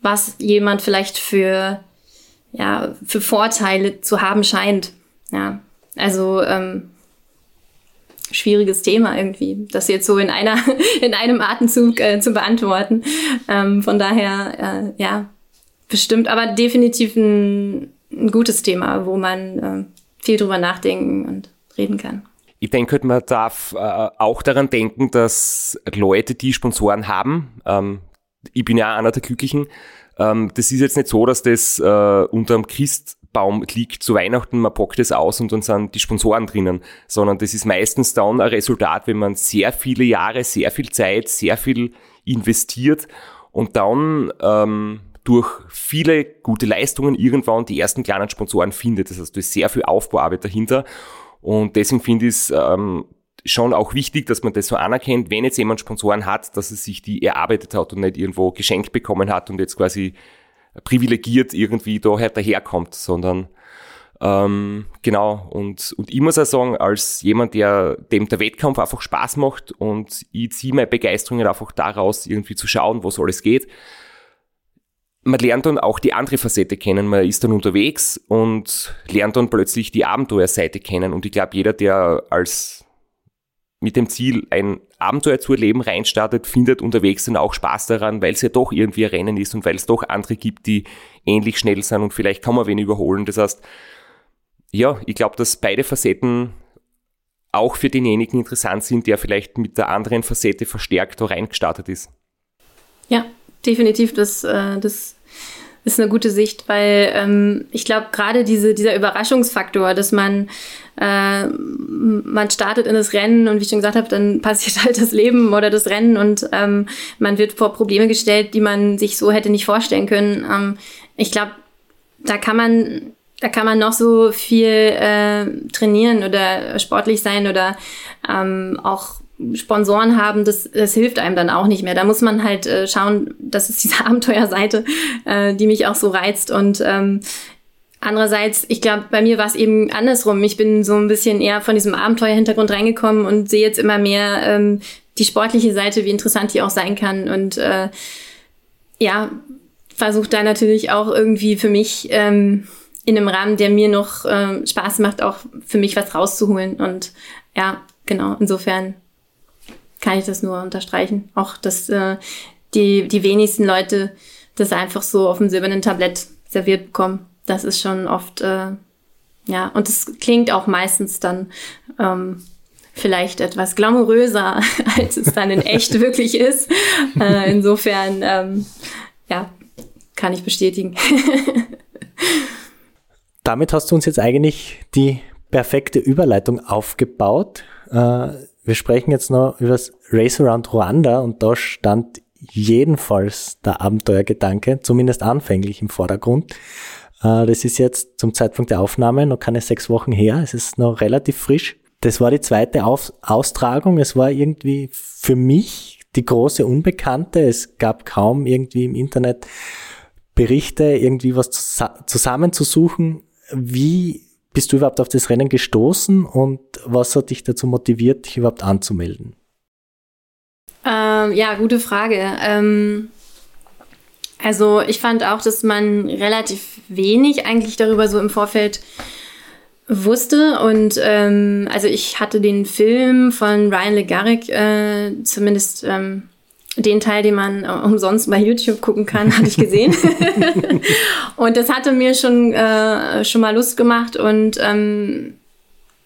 was jemand vielleicht für, ja, für Vorteile zu haben scheint. Ja, also ähm, schwieriges Thema irgendwie, das jetzt so in einer in einem Atemzug äh, zu beantworten. Ähm, von daher äh, ja bestimmt, aber definitiv ein, ein gutes Thema, wo man äh, viel drüber nachdenken und reden kann. Ich denke, man darf äh, auch daran denken, dass Leute, die Sponsoren haben, ähm, ich bin ja einer der Glücklichen, ähm, das ist jetzt nicht so, dass das äh, unterm Christbaum liegt zu Weihnachten, man packt das aus und dann sind die Sponsoren drinnen, sondern das ist meistens dann ein Resultat, wenn man sehr viele Jahre, sehr viel Zeit, sehr viel investiert und dann ähm, durch viele gute Leistungen irgendwann die ersten kleinen Sponsoren findet. Das heißt, da ist sehr viel Aufbauarbeit dahinter und deswegen finde ich es ähm, schon auch wichtig, dass man das so anerkennt, wenn jetzt jemand Sponsoren hat, dass er sich die erarbeitet hat und nicht irgendwo geschenkt bekommen hat und jetzt quasi privilegiert irgendwie da daherkommt, sondern ähm, genau, und, und ich muss auch sagen, als jemand, der dem der Wettkampf einfach Spaß macht und ich ziehe meine Begeisterung einfach daraus, irgendwie zu schauen, was alles geht, man lernt dann auch die andere Facette kennen. Man ist dann unterwegs und lernt dann plötzlich die Abenteuerseite kennen. Und ich glaube, jeder, der als mit dem Ziel, ein Abenteuer zu erleben, reinstartet, findet unterwegs dann auch Spaß daran, weil es ja doch irgendwie ein Rennen ist und weil es doch andere gibt, die ähnlich schnell sind und vielleicht kann man wen überholen. Das heißt, ja, ich glaube, dass beide Facetten auch für denjenigen interessant sind, der vielleicht mit der anderen Facette verstärkt da reingestartet ist. Ja, definitiv. Das, äh, das ist eine gute Sicht, weil ähm, ich glaube, gerade diese, dieser Überraschungsfaktor, dass man, äh, man startet in das Rennen und wie ich schon gesagt habe, dann passiert halt das Leben oder das Rennen und ähm, man wird vor Probleme gestellt, die man sich so hätte nicht vorstellen können. Ähm, ich glaube, da kann man da kann man noch so viel äh, trainieren oder sportlich sein oder ähm, auch Sponsoren haben, das, das hilft einem dann auch nicht mehr. Da muss man halt äh, schauen, das ist diese Abenteuerseite, äh, die mich auch so reizt. Und ähm, andererseits, ich glaube, bei mir war es eben andersrum. Ich bin so ein bisschen eher von diesem Abenteuerhintergrund reingekommen und sehe jetzt immer mehr ähm, die sportliche Seite, wie interessant die auch sein kann. Und äh, ja, versuche da natürlich auch irgendwie für mich ähm, in einem Rahmen, der mir noch äh, Spaß macht, auch für mich was rauszuholen. Und ja, genau, insofern kann ich das nur unterstreichen. Auch, dass äh, die, die wenigsten Leute das einfach so auf dem silbernen Tablett serviert bekommen. Das ist schon oft äh, ja, und es klingt auch meistens dann ähm, vielleicht etwas glamouröser, als es dann in echt wirklich ist. Äh, insofern, ähm, ja, kann ich bestätigen. Damit hast du uns jetzt eigentlich die perfekte Überleitung aufgebaut. Äh, wir sprechen jetzt noch über das Race Around Ruanda und da stand jedenfalls der Abenteuergedanke, zumindest anfänglich im Vordergrund. Äh, das ist jetzt zum Zeitpunkt der Aufnahme noch keine sechs Wochen her. Es ist noch relativ frisch. Das war die zweite Auf Austragung. Es war irgendwie für mich die große Unbekannte. Es gab kaum irgendwie im Internet Berichte, irgendwie was zusammenzusuchen. Wie bist du überhaupt auf das Rennen gestoßen und was hat dich dazu motiviert, dich überhaupt anzumelden? Ähm, ja, gute Frage. Ähm, also ich fand auch, dass man relativ wenig eigentlich darüber so im Vorfeld wusste. Und ähm, also ich hatte den Film von Ryan LeGarrick, äh, zumindest ähm, den Teil, den man äh, umsonst bei YouTube gucken kann, hatte ich gesehen. und das hatte mir schon, äh, schon mal Lust gemacht. Und ähm,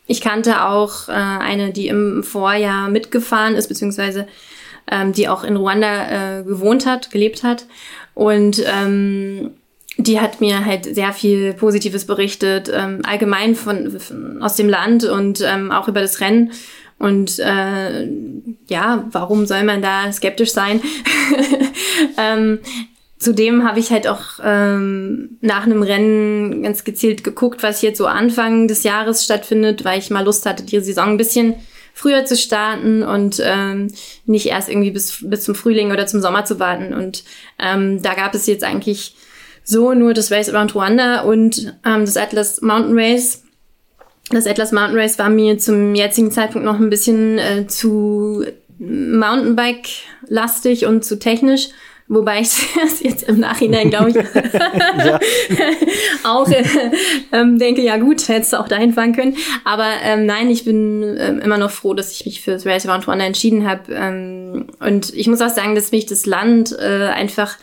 ich kannte auch äh, eine, die im Vorjahr mitgefahren ist, beziehungsweise ähm, die auch in Ruanda äh, gewohnt hat, gelebt hat. Und ähm, die hat mir halt sehr viel Positives berichtet, ähm, allgemein von, von, aus dem Land und ähm, auch über das Rennen. Und äh, ja, warum soll man da skeptisch sein? ähm, zudem habe ich halt auch ähm, nach einem Rennen ganz gezielt geguckt, was jetzt so Anfang des Jahres stattfindet, weil ich mal Lust hatte, die Saison ein bisschen früher zu starten und ähm, nicht erst irgendwie bis, bis zum Frühling oder zum Sommer zu warten. Und ähm, da gab es jetzt eigentlich so nur das Race Around Rwanda und ähm, das Atlas Mountain Race. Das Atlas Mountain Race war mir zum jetzigen Zeitpunkt noch ein bisschen äh, zu Mountainbike-lastig und zu technisch. Wobei ich das jetzt im Nachhinein, glaube ich, auch äh, ähm, denke, ja gut, hättest du auch dahin fahren können. Aber ähm, nein, ich bin ähm, immer noch froh, dass ich mich für das Race Around Rwanda entschieden habe. Ähm, und ich muss auch sagen, dass mich das Land äh, einfach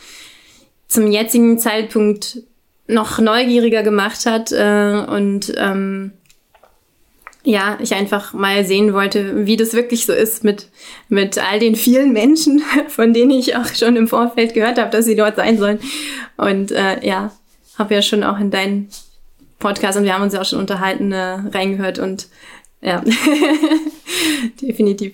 zum jetzigen Zeitpunkt noch neugieriger gemacht hat äh, und ähm, ja, ich einfach mal sehen wollte, wie das wirklich so ist mit, mit all den vielen Menschen, von denen ich auch schon im Vorfeld gehört habe, dass sie dort sein sollen. Und äh, ja, habe ja schon auch in deinen Podcast und wir haben uns ja auch schon unterhalten, äh, reingehört und ja, definitiv.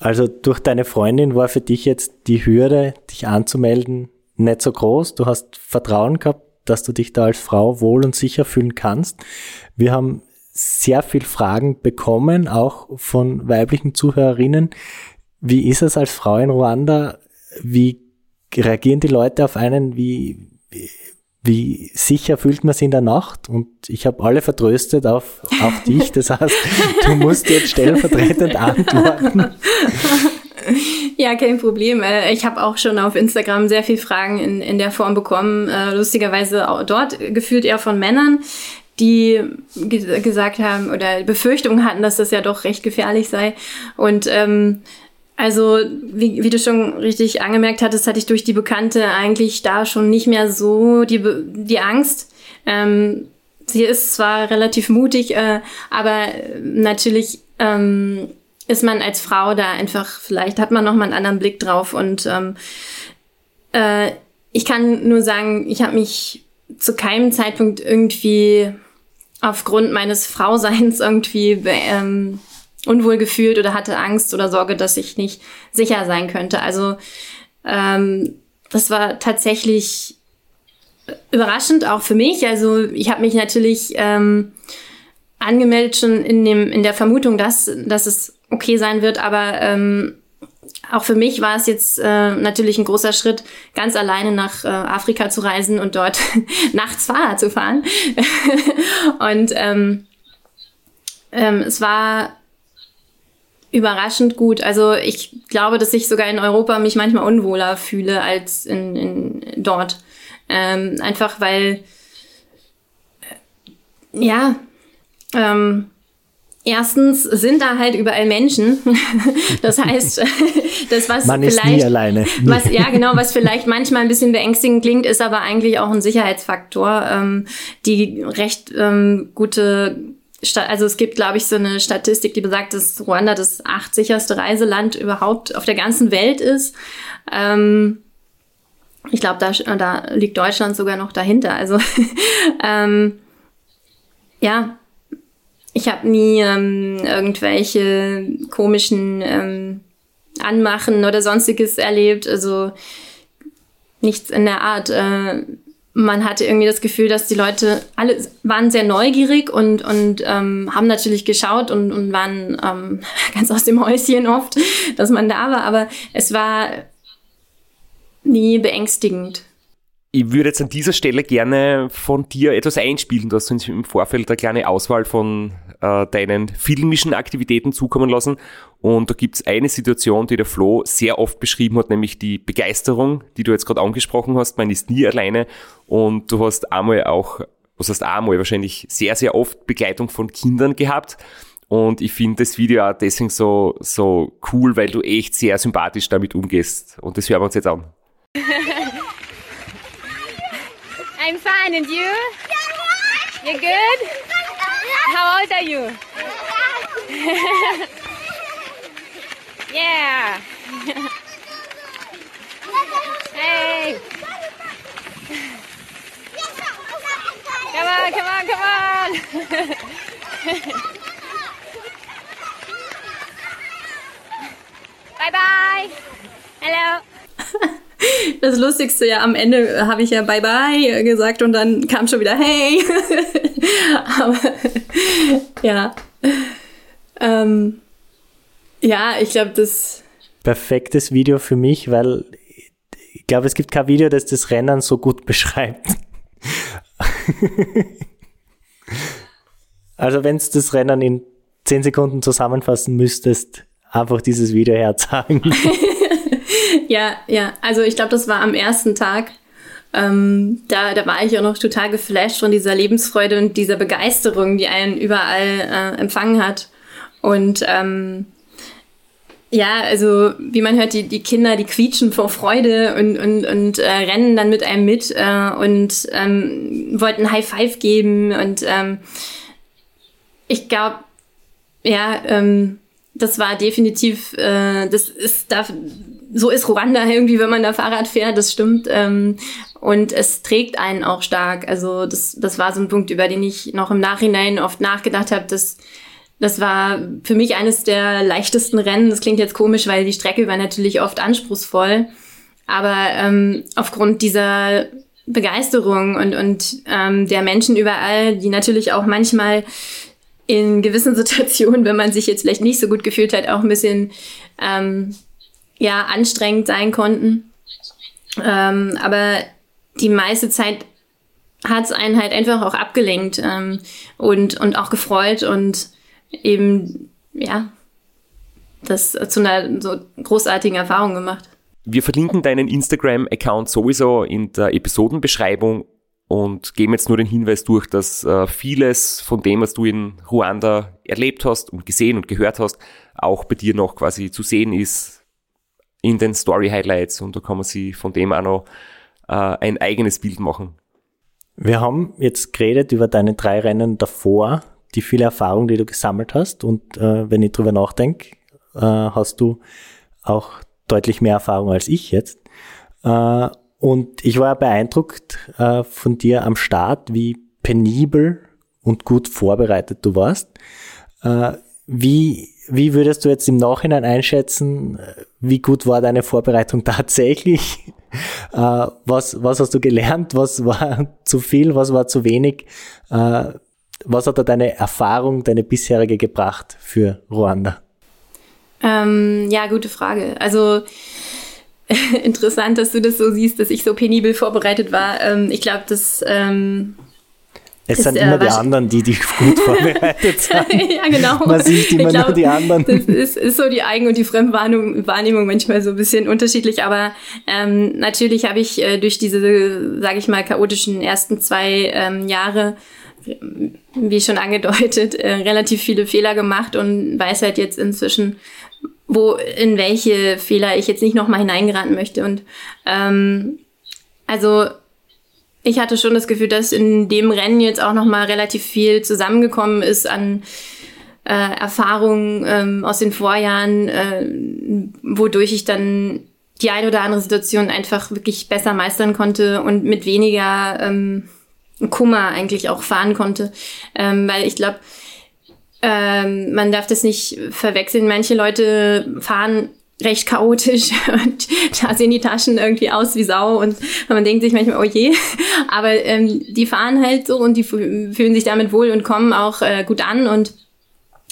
Also durch deine Freundin war für dich jetzt die Hürde, dich anzumelden, nicht so groß. Du hast Vertrauen gehabt, dass du dich da als Frau wohl und sicher fühlen kannst. Wir haben sehr viel Fragen bekommen, auch von weiblichen Zuhörerinnen. Wie ist es als Frau in Ruanda? Wie reagieren die Leute auf einen? Wie, wie, wie sicher fühlt man sich in der Nacht? Und ich habe alle vertröstet auf, auf dich. Das heißt, du musst jetzt stellvertretend antworten. Ja, kein Problem. Äh, ich habe auch schon auf Instagram sehr viele Fragen in, in der Form bekommen. Äh, lustigerweise auch dort gefühlt eher von Männern, die gesagt haben oder Befürchtungen hatten, dass das ja doch recht gefährlich sei. Und ähm, also, wie, wie du schon richtig angemerkt hattest, hatte ich durch die Bekannte eigentlich da schon nicht mehr so die, die Angst. Ähm, sie ist zwar relativ mutig, äh, aber natürlich ähm, ist man als Frau da einfach, vielleicht hat man noch mal einen anderen Blick drauf. Und ähm, äh, ich kann nur sagen, ich habe mich zu keinem Zeitpunkt irgendwie aufgrund meines Frauseins irgendwie ähm, unwohl gefühlt oder hatte Angst oder Sorge, dass ich nicht sicher sein könnte. Also ähm, das war tatsächlich überraschend auch für mich. Also ich habe mich natürlich ähm, angemeldet schon in dem in der Vermutung, dass dass es okay sein wird, aber ähm, auch für mich war es jetzt äh, natürlich ein großer Schritt, ganz alleine nach äh, Afrika zu reisen und dort nachts Fahrrad zu fahren. und ähm, ähm, es war überraschend gut. Also ich glaube, dass ich sogar in Europa mich manchmal unwohler fühle als in, in dort. Ähm, einfach weil äh, ja, ähm, Erstens sind da halt überall Menschen. Das heißt, das was Man ist vielleicht, nie alleine. was ja genau, was vielleicht manchmal ein bisschen beängstigend klingt, ist aber eigentlich auch ein Sicherheitsfaktor. Ähm, die recht ähm, gute also es gibt, glaube ich, so eine Statistik, die besagt, dass Ruanda das acht sicherste Reiseland überhaupt auf der ganzen Welt ist. Ähm, ich glaube, da, da liegt Deutschland sogar noch dahinter. Also ähm, ja, ich habe nie ähm, irgendwelche komischen ähm, Anmachen oder sonstiges erlebt. Also nichts in der Art. Äh, man hatte irgendwie das Gefühl, dass die Leute alle waren sehr neugierig und, und ähm, haben natürlich geschaut und, und waren ähm, ganz aus dem Häuschen oft, dass man da war. Aber es war nie beängstigend. Ich würde jetzt an dieser Stelle gerne von dir etwas einspielen. Du hast uns im Vorfeld eine kleine Auswahl von äh, deinen filmischen Aktivitäten zukommen lassen. Und da gibt es eine Situation, die der Flo sehr oft beschrieben hat, nämlich die Begeisterung, die du jetzt gerade angesprochen hast. Man ist nie alleine. Und du hast einmal auch, was heißt einmal, wahrscheinlich sehr, sehr oft Begleitung von Kindern gehabt. Und ich finde das Video auch deswegen so, so cool, weil du echt sehr sympathisch damit umgehst. Und das hören wir uns jetzt an. I'm fine, and you? You're good? How old are you? yeah. hey. Come on, come on, come on. bye bye. Hello. Das Lustigste ja am Ende habe ich ja Bye Bye gesagt und dann kam schon wieder Hey. Aber ja. Ähm, ja, ich glaube, das. Perfektes Video für mich, weil ich glaube, es gibt kein Video, das das Rennen so gut beschreibt. also wenn du das Rennen in 10 Sekunden zusammenfassen müsstest, einfach dieses Video herzeigen. Ja, ja. Also ich glaube, das war am ersten Tag. Ähm, da, da war ich auch noch total geflasht von dieser Lebensfreude und dieser Begeisterung, die einen überall äh, empfangen hat. Und ähm, ja, also wie man hört, die, die Kinder, die quietschen vor Freude und, und, und äh, rennen dann mit einem mit äh, und ähm, wollten High Five geben. Und ähm, ich glaube, ja, ähm, das war definitiv, äh, das ist da, so ist Ruanda irgendwie, wenn man da Fahrrad fährt, das stimmt. Ähm, und es trägt einen auch stark. Also das, das war so ein Punkt, über den ich noch im Nachhinein oft nachgedacht habe. Das, das war für mich eines der leichtesten Rennen. Das klingt jetzt komisch, weil die Strecke war natürlich oft anspruchsvoll. Aber ähm, aufgrund dieser Begeisterung und, und ähm, der Menschen überall, die natürlich auch manchmal in gewissen Situationen, wenn man sich jetzt vielleicht nicht so gut gefühlt hat, auch ein bisschen ähm, ja, anstrengend sein konnten. Ähm, aber die meiste Zeit hat es einen halt einfach auch abgelenkt ähm, und, und auch gefreut und eben, ja, das zu einer so großartigen Erfahrung gemacht. Wir verlinken deinen Instagram-Account sowieso in der Episodenbeschreibung und geben jetzt nur den Hinweis durch, dass äh, vieles von dem, was du in Ruanda erlebt hast und gesehen und gehört hast, auch bei dir noch quasi zu sehen ist in den Story-Highlights und da kann man sich von dem auch noch äh, ein eigenes Bild machen. Wir haben jetzt geredet über deine drei Rennen davor, die viele Erfahrung, die du gesammelt hast und äh, wenn ich drüber nachdenke, äh, hast du auch deutlich mehr Erfahrung als ich jetzt. Äh, und ich war beeindruckt äh, von dir am Start, wie penibel und gut vorbereitet du warst. Äh, wie, wie würdest du jetzt im Nachhinein einschätzen, wie gut war deine Vorbereitung tatsächlich? Äh, was, was hast du gelernt? Was war zu viel? Was war zu wenig? Äh, was hat da deine Erfahrung, deine bisherige gebracht für Ruanda? Ähm, ja, gute Frage. Also interessant, dass du das so siehst, dass ich so penibel vorbereitet war. Ähm, ich glaube, das ähm, es ist, sind äh, immer die wahrsch- anderen, die dich gut vorbereitet sind. ja, genau. Man sieht immer Ich nur glaub, die anderen. Das ist, ist so die Eigen- und die Fremdwahrnehmung Wahrnehmung manchmal so ein bisschen unterschiedlich, aber ähm, natürlich habe ich äh, durch diese, sage ich mal, chaotischen ersten zwei ähm, Jahre wie schon angedeutet, äh, relativ viele Fehler gemacht und weiß halt jetzt inzwischen, wo in welche Fehler ich jetzt nicht nochmal hineingeraten möchte. Und ähm, also ich hatte schon das Gefühl, dass in dem Rennen jetzt auch nochmal relativ viel zusammengekommen ist an äh, Erfahrungen ähm, aus den Vorjahren, äh, wodurch ich dann die eine oder andere Situation einfach wirklich besser meistern konnte und mit weniger ähm, Kummer eigentlich auch fahren konnte. Ähm, weil ich glaube, ähm, man darf das nicht verwechseln. Manche Leute fahren recht chaotisch und da sehen die Taschen irgendwie aus wie Sau und man denkt sich manchmal, oh je, aber ähm, die fahren halt so und die fühlen sich damit wohl und kommen auch äh, gut an und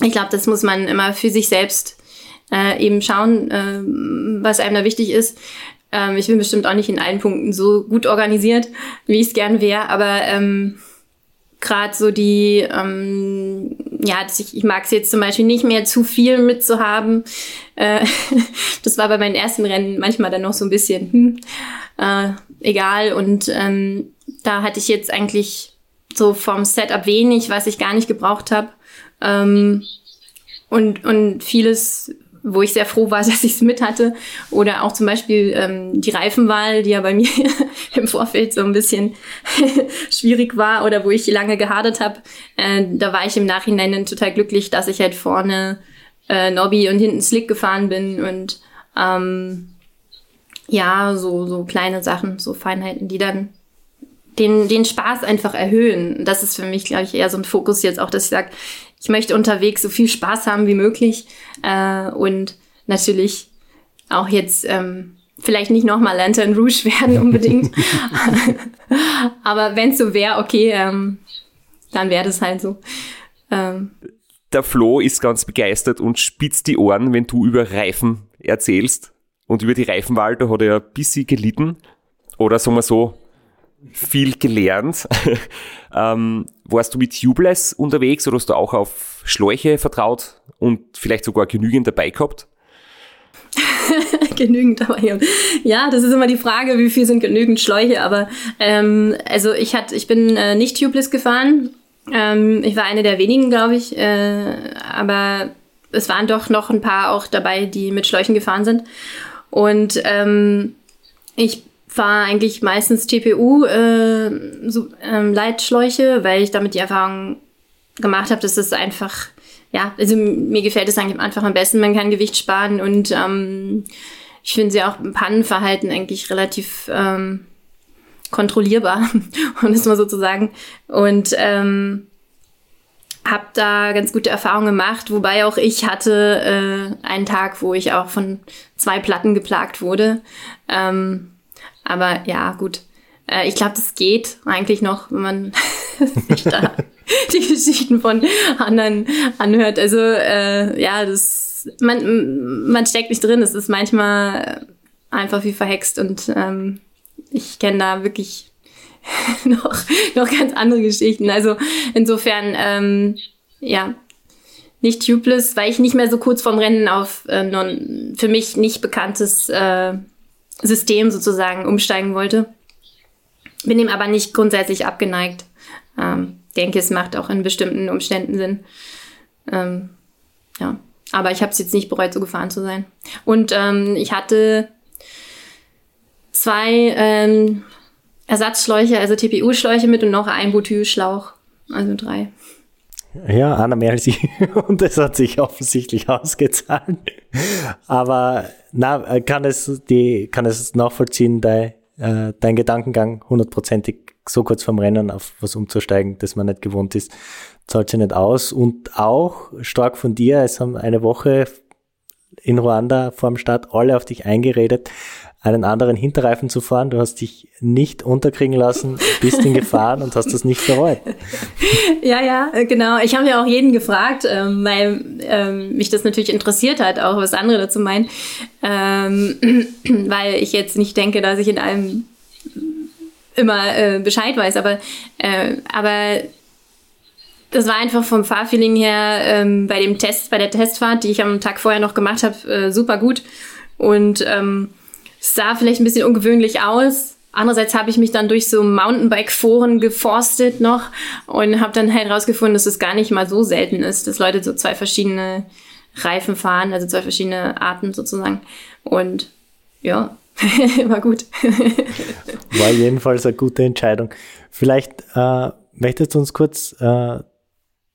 ich glaube, das muss man immer für sich selbst äh, eben schauen, äh, was einem da wichtig ist. Ähm, ich bin bestimmt auch nicht in allen Punkten so gut organisiert, wie ich es gern wäre, aber ähm, gerade so die, ähm, ja, ich, ich mag es jetzt zum Beispiel nicht mehr zu viel mitzuhaben. Äh, das war bei meinen ersten Rennen manchmal dann noch so ein bisschen hm, äh, egal. Und ähm, da hatte ich jetzt eigentlich so vom Setup wenig, was ich gar nicht gebraucht habe. Ähm, und, und vieles wo ich sehr froh war, dass ich es mit hatte. Oder auch zum Beispiel ähm, die Reifenwahl, die ja bei mir im Vorfeld so ein bisschen schwierig war oder wo ich lange gehadert habe. Äh, da war ich im Nachhinein dann total glücklich, dass ich halt vorne äh, Nobby und hinten Slick gefahren bin und ähm, ja, so, so kleine Sachen, so Feinheiten, die dann den, den Spaß einfach erhöhen. Das ist für mich, glaube ich, eher so ein Fokus jetzt auch, dass ich sage, ich möchte unterwegs so viel Spaß haben wie möglich äh, und natürlich auch jetzt ähm, vielleicht nicht nochmal Lantern Rouge werden unbedingt. Aber wenn es so wäre, okay, ähm, dann wäre das halt so. Ähm. Der Flo ist ganz begeistert und spitzt die Ohren, wenn du über Reifen erzählst. Und über die Reifenwahl, da hat er ein bisschen gelitten. Oder sagen wir so, viel gelernt. ähm, warst du mit Tubeless unterwegs oder hast du auch auf Schläuche vertraut und vielleicht sogar genügend dabei gehabt? genügend dabei. Ja, das ist immer die Frage, wie viel sind genügend Schläuche. Aber ähm, also ich hatte, ich bin äh, nicht tubeless gefahren. Ähm, ich war eine der wenigen, glaube ich. Äh, aber es waren doch noch ein paar auch dabei, die mit Schläuchen gefahren sind. Und ähm, ich fahre eigentlich meistens TPU äh, so, ähm, Leitschläuche, weil ich damit die Erfahrung gemacht habe, dass es einfach, ja, also mir gefällt es eigentlich einfach am besten. Man kann Gewicht sparen und ähm, ich finde sie auch im Pannenverhalten eigentlich relativ ähm, kontrollierbar, um es mal so zu sagen. Und ähm, habe da ganz gute Erfahrungen gemacht, wobei auch ich hatte äh, einen Tag, wo ich auch von zwei Platten geplagt wurde. Ähm, aber ja, gut. Äh, ich glaube, das geht eigentlich noch, wenn man sich da die Geschichten von anderen anhört. Also äh, ja, das man, man steckt nicht drin. Es ist manchmal einfach wie verhext und ähm, ich kenne da wirklich noch, noch ganz andere Geschichten. Also insofern, ähm, ja, nicht tubeless, weil ich nicht mehr so kurz vorm Rennen auf äh, non, für mich nicht bekanntes äh, System sozusagen umsteigen wollte. Bin ihm aber nicht grundsätzlich abgeneigt. Ähm, denke, es macht auch in bestimmten Umständen Sinn. Ähm, ja, aber ich habe es jetzt nicht bereut, so gefahren zu sein. Und ähm, ich hatte zwei ähm, Ersatzschläuche, also TPU-Schläuche mit und noch ein Butylschlauch, also drei. Ja, einer mehr als ich. Und das hat sich offensichtlich ausgezahlt. Aber na, kann es, die, kann es nachvollziehen, dein, äh, dein Gedankengang hundertprozentig so kurz vorm Rennen auf was umzusteigen, das man nicht gewohnt ist, zahlt sich nicht aus. Und auch stark von dir, es haben eine Woche in Ruanda vor dem Start alle auf dich eingeredet einen anderen Hinterreifen zu fahren. Du hast dich nicht unterkriegen lassen, bist ihn gefahren und hast das nicht bereut. Ja, ja, genau. Ich habe ja auch jeden gefragt, ähm, weil ähm, mich das natürlich interessiert hat, auch was andere dazu meinen. Ähm, weil ich jetzt nicht denke, dass ich in allem immer äh, Bescheid weiß, aber, äh, aber das war einfach vom Fahrfeeling her ähm, bei dem Test, bei der Testfahrt, die ich am Tag vorher noch gemacht habe, äh, super gut. Und ähm, es sah vielleicht ein bisschen ungewöhnlich aus, andererseits habe ich mich dann durch so Mountainbike-Foren geforstet noch und habe dann halt rausgefunden, dass es gar nicht mal so selten ist, dass Leute so zwei verschiedene Reifen fahren, also zwei verschiedene Arten sozusagen. Und ja, war gut. War jedenfalls eine gute Entscheidung. Vielleicht äh, möchtest du uns kurz äh,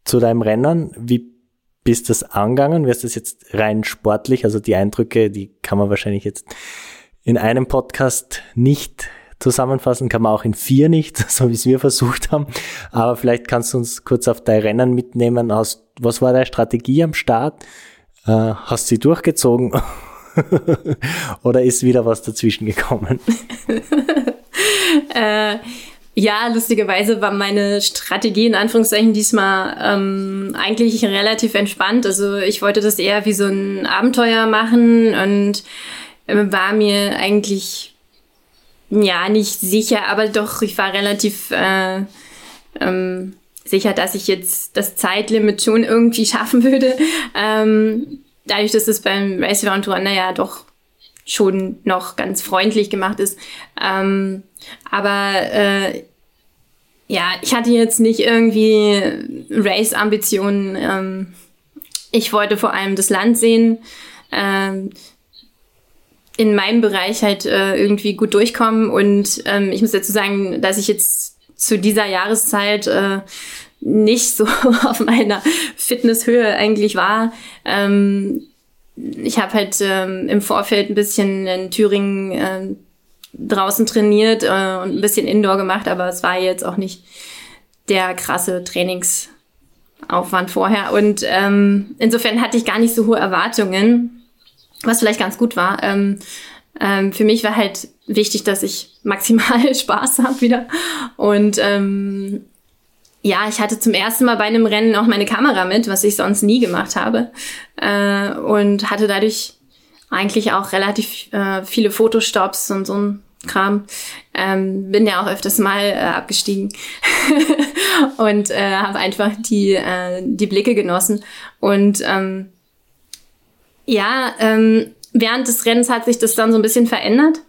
zu deinem Rennen, wie bist du das angegangen? Wirst das jetzt rein sportlich? Also die Eindrücke, die kann man wahrscheinlich jetzt in einem Podcast nicht zusammenfassen, kann man auch in vier nicht, so wie es wir versucht haben. Aber vielleicht kannst du uns kurz auf dein Rennen mitnehmen. Aus, was war deine Strategie am Start? Äh, hast sie durchgezogen? Oder ist wieder was dazwischen gekommen? äh, ja, lustigerweise war meine Strategie in Anführungszeichen diesmal ähm, eigentlich relativ entspannt. Also ich wollte das eher wie so ein Abenteuer machen und war mir eigentlich ja nicht sicher, aber doch, ich war relativ äh, ähm, sicher, dass ich jetzt das Zeitlimit schon irgendwie schaffen würde. Ähm, dadurch, dass es beim Race Around Rwanda ja doch schon noch ganz freundlich gemacht ist. Ähm, aber äh, ja, ich hatte jetzt nicht irgendwie Race-Ambitionen. Ähm, ich wollte vor allem das Land sehen. Ähm, in meinem Bereich halt äh, irgendwie gut durchkommen. Und ähm, ich muss dazu sagen, dass ich jetzt zu dieser Jahreszeit äh, nicht so auf meiner Fitnesshöhe eigentlich war. Ähm, ich habe halt ähm, im Vorfeld ein bisschen in Thüringen äh, draußen trainiert äh, und ein bisschen Indoor gemacht, aber es war jetzt auch nicht der krasse Trainingsaufwand vorher. Und ähm, insofern hatte ich gar nicht so hohe Erwartungen, was vielleicht ganz gut war. Ähm, ähm, für mich war halt wichtig, dass ich maximal Spaß habe wieder. Und ähm, ja, ich hatte zum ersten Mal bei einem Rennen auch meine Kamera mit, was ich sonst nie gemacht habe. Äh, und hatte dadurch eigentlich auch relativ äh, viele Fotostops und so ein Kram. Ähm, bin ja auch öfters mal äh, abgestiegen und äh, habe einfach die, äh, die Blicke genossen. Und ähm, ja, ähm, während des Rennens hat sich das dann so ein bisschen verändert,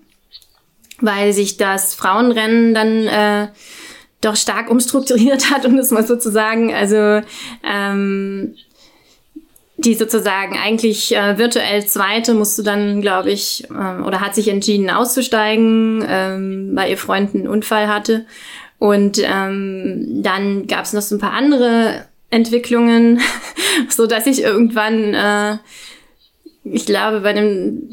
weil sich das Frauenrennen dann äh, doch stark umstrukturiert hat, um das mal so zu sagen. Also ähm, die sozusagen eigentlich äh, virtuell zweite musste dann, glaube ich, ähm, oder hat sich entschieden auszusteigen, ähm, weil ihr Freund einen Unfall hatte. Und ähm, dann gab es noch so ein paar andere Entwicklungen, so dass ich irgendwann, äh, ich glaube, bei dem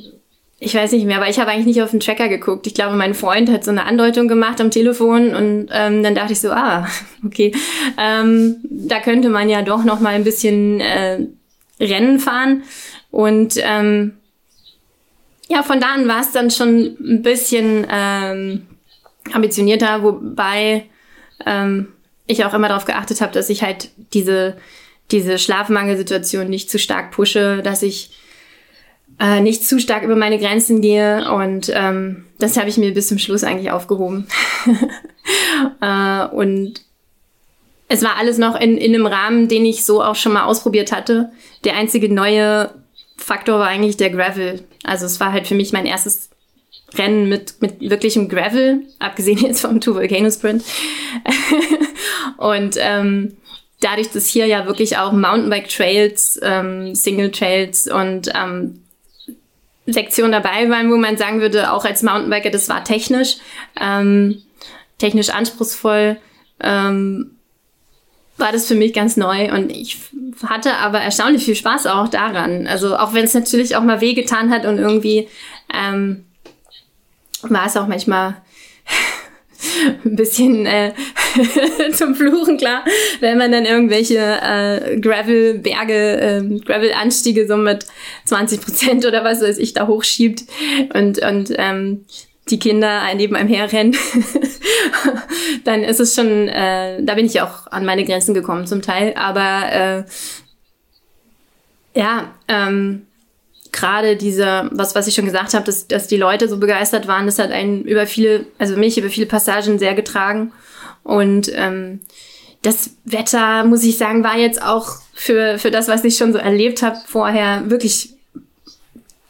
ich weiß nicht mehr, aber ich habe eigentlich nicht auf den Tracker geguckt. Ich glaube, mein Freund hat so eine Andeutung gemacht am Telefon und ähm, dann dachte ich so, ah, okay, ähm, da könnte man ja doch noch mal ein bisschen äh, Rennen fahren und ähm, ja, von da an war es dann schon ein bisschen ähm, ambitionierter, wobei ähm, ich auch immer darauf geachtet habe, dass ich halt diese diese Schlafmangelsituation nicht zu stark pushe, dass ich äh, nicht zu stark über meine Grenzen gehe. Und ähm, das habe ich mir bis zum Schluss eigentlich aufgehoben. äh, und es war alles noch in, in einem Rahmen, den ich so auch schon mal ausprobiert hatte. Der einzige neue Faktor war eigentlich der Gravel. Also es war halt für mich mein erstes Rennen mit, mit wirklichem Gravel, abgesehen jetzt vom Two Volcano Sprint. und ähm, dadurch, dass hier ja wirklich auch Mountainbike Trails, ähm, Single Trails und ähm, Sektionen dabei waren, wo man sagen würde, auch als Mountainbiker, das war technisch, ähm, technisch anspruchsvoll, ähm, war das für mich ganz neu und ich hatte aber erstaunlich viel Spaß auch daran. Also auch wenn es natürlich auch mal wehgetan hat und irgendwie ähm, war es auch manchmal ein bisschen äh, zum Fluchen, klar, wenn man dann irgendwelche äh, Gravel-Berge, äh, Gravel-Anstiege so mit 20 Prozent oder was weiß ich da hochschiebt und, und ähm, die Kinder neben einem herrennen, dann ist es schon, äh, da bin ich auch an meine Grenzen gekommen zum Teil, aber äh, ja, ähm, gerade diese, was, was ich schon gesagt habe, dass, dass die Leute so begeistert waren, das hat einen über viele, also mich über viele Passagen sehr getragen. Und ähm, das Wetter, muss ich sagen, war jetzt auch für, für das, was ich schon so erlebt habe vorher, wirklich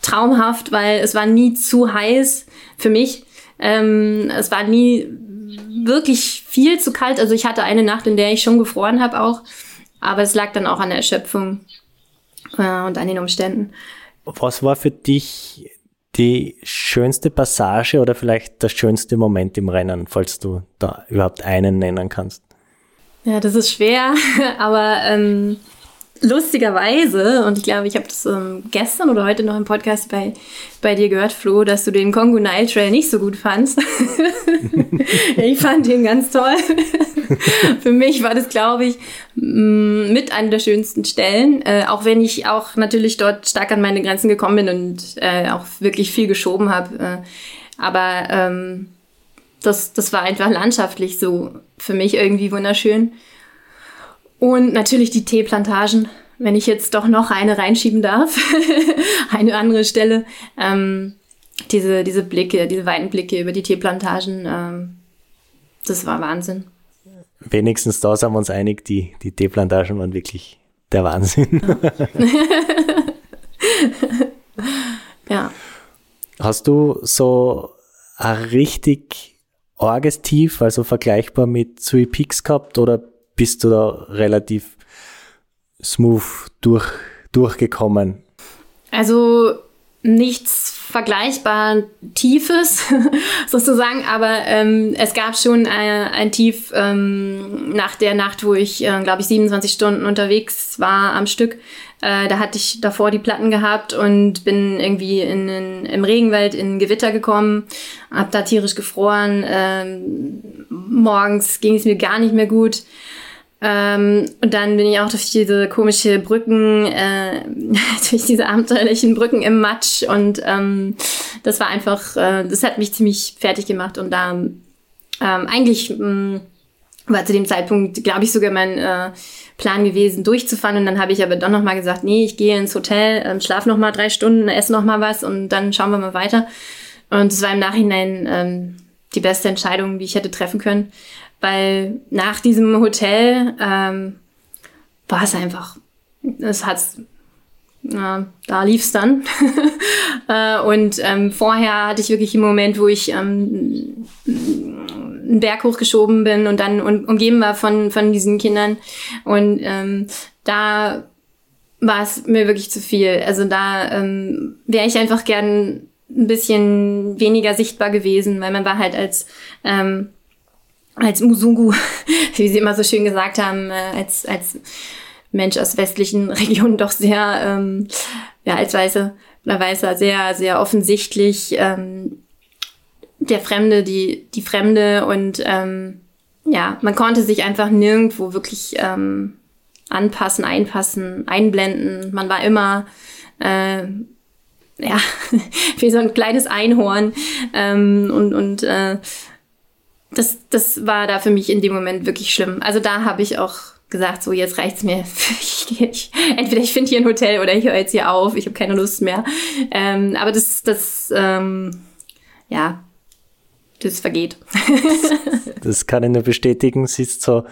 traumhaft, weil es war nie zu heiß für mich. Ähm, es war nie wirklich viel zu kalt. Also ich hatte eine Nacht, in der ich schon gefroren habe auch. Aber es lag dann auch an der Erschöpfung äh, und an den Umständen. Was war für dich die schönste Passage oder vielleicht der schönste Moment im Rennen, falls du da überhaupt einen nennen kannst? Ja, das ist schwer, aber ähm, lustigerweise, und ich glaube, ich habe das ähm, gestern oder heute noch im Podcast bei, bei dir gehört, Flo, dass du den Kongo Nile Trail nicht so gut fandst. ich fand den ganz toll. Für mich war das, glaube ich, mm, mit einer der schönsten Stellen, äh, auch wenn ich auch natürlich dort stark an meine Grenzen gekommen bin und äh, auch wirklich viel geschoben habe. Äh, aber ähm, das, das war einfach landschaftlich so für mich irgendwie wunderschön. Und natürlich die Teeplantagen, wenn ich jetzt doch noch eine reinschieben darf, eine andere Stelle. Ähm, diese, diese Blicke, diese weiten Blicke über die Teeplantagen, ähm, das war Wahnsinn. Wenigstens da sind wir uns einig, die, die Teeplantagen waren wirklich der Wahnsinn. ja. Hast du so ein richtig arges Tief, also vergleichbar mit Three Peaks gehabt oder bist du da relativ smooth durch, durchgekommen? Also nichts vergleichbar Tiefes sozusagen, aber ähm, es gab schon ein, ein Tief ähm, nach der Nacht, wo ich, äh, glaube ich, 27 Stunden unterwegs war am Stück. Äh, da hatte ich davor die Platten gehabt und bin irgendwie in, in, im Regenwald in Gewitter gekommen, hab da tierisch gefroren. Ähm, morgens ging es mir gar nicht mehr gut. Ähm, und dann bin ich auch durch diese komische Brücken, äh, durch diese abenteuerlichen Brücken im Matsch und ähm, das war einfach, äh, das hat mich ziemlich fertig gemacht und da ähm, eigentlich mh, war zu dem Zeitpunkt, glaube ich, sogar mein äh, Plan gewesen, durchzufahren und dann habe ich aber doch nochmal gesagt, nee, ich gehe ins Hotel, ähm, schlaf nochmal drei Stunden, esse nochmal was und dann schauen wir mal weiter. Und es war im Nachhinein ähm, die beste Entscheidung, die ich hätte treffen können weil nach diesem Hotel ähm, war es einfach, es hat's, äh, da lief's dann. äh, und ähm, vorher hatte ich wirklich einen Moment, wo ich ähm, einen Berg hochgeschoben bin und dann um, umgeben war von, von diesen Kindern. Und ähm, da war es mir wirklich zu viel. Also da ähm, wäre ich einfach gern ein bisschen weniger sichtbar gewesen, weil man war halt als ähm, als Musungu, wie sie immer so schön gesagt haben, äh, als, als Mensch aus westlichen Regionen doch sehr, ähm, ja, als Weiße oder Weißer sehr, sehr offensichtlich ähm, der Fremde, die, die Fremde und ähm, ja, man konnte sich einfach nirgendwo wirklich ähm, anpassen, einpassen, einblenden. Man war immer äh, ja, wie so ein kleines Einhorn ähm, und, und äh, das, das war da für mich in dem Moment wirklich schlimm. Also da habe ich auch gesagt, so jetzt reicht's mir. Ich, entweder ich finde hier ein Hotel oder ich höre jetzt hier auf. Ich habe keine Lust mehr. Ähm, aber das, das, ähm, ja, das vergeht. das kann ich nur bestätigen. Es ist so,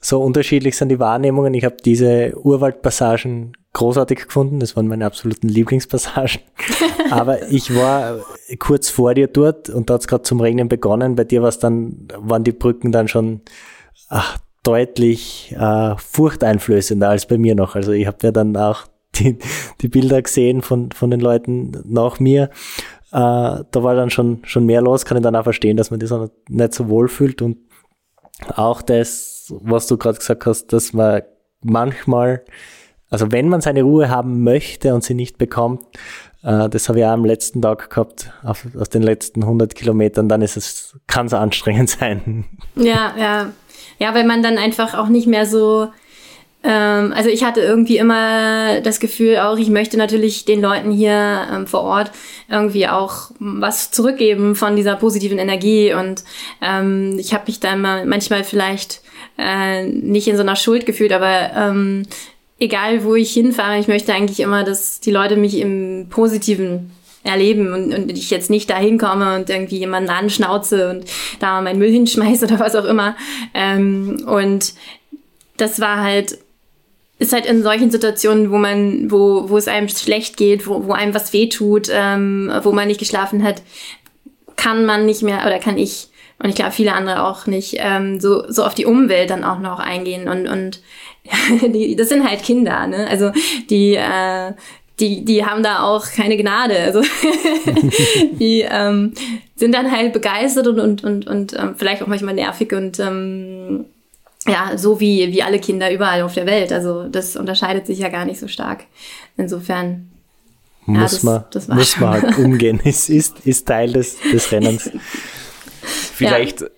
so unterschiedlich sind die Wahrnehmungen. Ich habe diese Urwaldpassagen großartig gefunden. Das waren meine absoluten Lieblingspassagen. Aber ich war kurz vor dir dort und da hat es gerade zum Regnen begonnen. Bei dir war's dann, waren die Brücken dann schon ach, deutlich äh, furchteinflößender als bei mir noch. Also ich habe ja dann auch die, die Bilder gesehen von, von den Leuten nach mir. Äh, da war dann schon, schon mehr los, kann ich dann auch verstehen, dass man das auch nicht so wohl fühlt und auch das was du gerade gesagt hast, dass man manchmal, also wenn man seine Ruhe haben möchte und sie nicht bekommt, äh, das habe ich auch am letzten Tag gehabt, aus den letzten 100 Kilometern, dann ist es, kann es anstrengend sein. Ja, ja. Ja, weil man dann einfach auch nicht mehr so, ähm, also ich hatte irgendwie immer das Gefühl auch, ich möchte natürlich den Leuten hier ähm, vor Ort irgendwie auch was zurückgeben von dieser positiven Energie und ähm, ich habe mich dann mal manchmal vielleicht äh, nicht in so einer Schuld gefühlt, aber ähm, egal wo ich hinfahre, ich möchte eigentlich immer, dass die Leute mich im Positiven erleben und, und ich jetzt nicht da hinkomme und irgendwie jemanden anschnauze und da meinen Müll hinschmeiße oder was auch immer. Ähm, und das war halt, ist halt in solchen Situationen, wo man, wo, wo es einem schlecht geht, wo, wo einem was wehtut, ähm, wo man nicht geschlafen hat, kann man nicht mehr oder kann ich und ich glaube viele andere auch nicht ähm, so so auf die Umwelt dann auch noch eingehen und und die, das sind halt Kinder, ne? Also die äh, die, die haben da auch keine Gnade. Also die ähm, sind dann halt begeistert und, und, und, und ähm, vielleicht auch manchmal nervig und ähm, ja, so wie, wie alle Kinder überall auf der Welt. Also das unterscheidet sich ja gar nicht so stark. Insofern. Muss, ja, das, man, das muss man halt umgehen. Es ist, ist Teil des, des Rennens. Vielleicht, ja.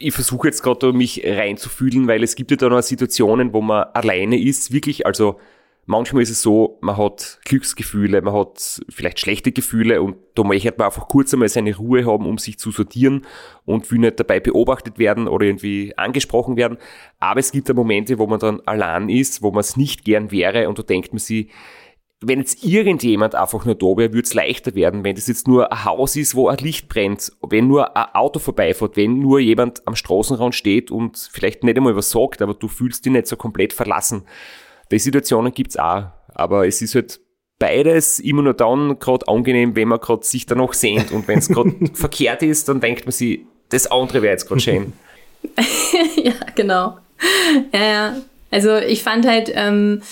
Ich versuche jetzt gerade mich reinzufühlen, weil es gibt ja da noch Situationen, wo man alleine ist, wirklich, also manchmal ist es so, man hat Glücksgefühle, man hat vielleicht schlechte Gefühle und da möchte man einfach kurz einmal seine Ruhe haben, um sich zu sortieren und will nicht dabei beobachtet werden oder irgendwie angesprochen werden. Aber es gibt da Momente, wo man dann allein ist, wo man es nicht gern wäre und da denkt man sich, wenn jetzt irgendjemand einfach nur da wäre, würde es leichter werden, wenn das jetzt nur ein Haus ist, wo ein Licht brennt, wenn nur ein Auto vorbeifährt, wenn nur jemand am Straßenrand steht und vielleicht nicht einmal was sagt, aber du fühlst dich nicht so komplett verlassen. Die Situationen gibt's auch, aber es ist halt beides immer nur dann gerade angenehm, wenn man gerade sich da noch sehnt und wenn es gerade verkehrt ist, dann denkt man sich, das andere wäre jetzt gerade schön. ja, genau. Ja, ja. Also ich fand halt, ähm,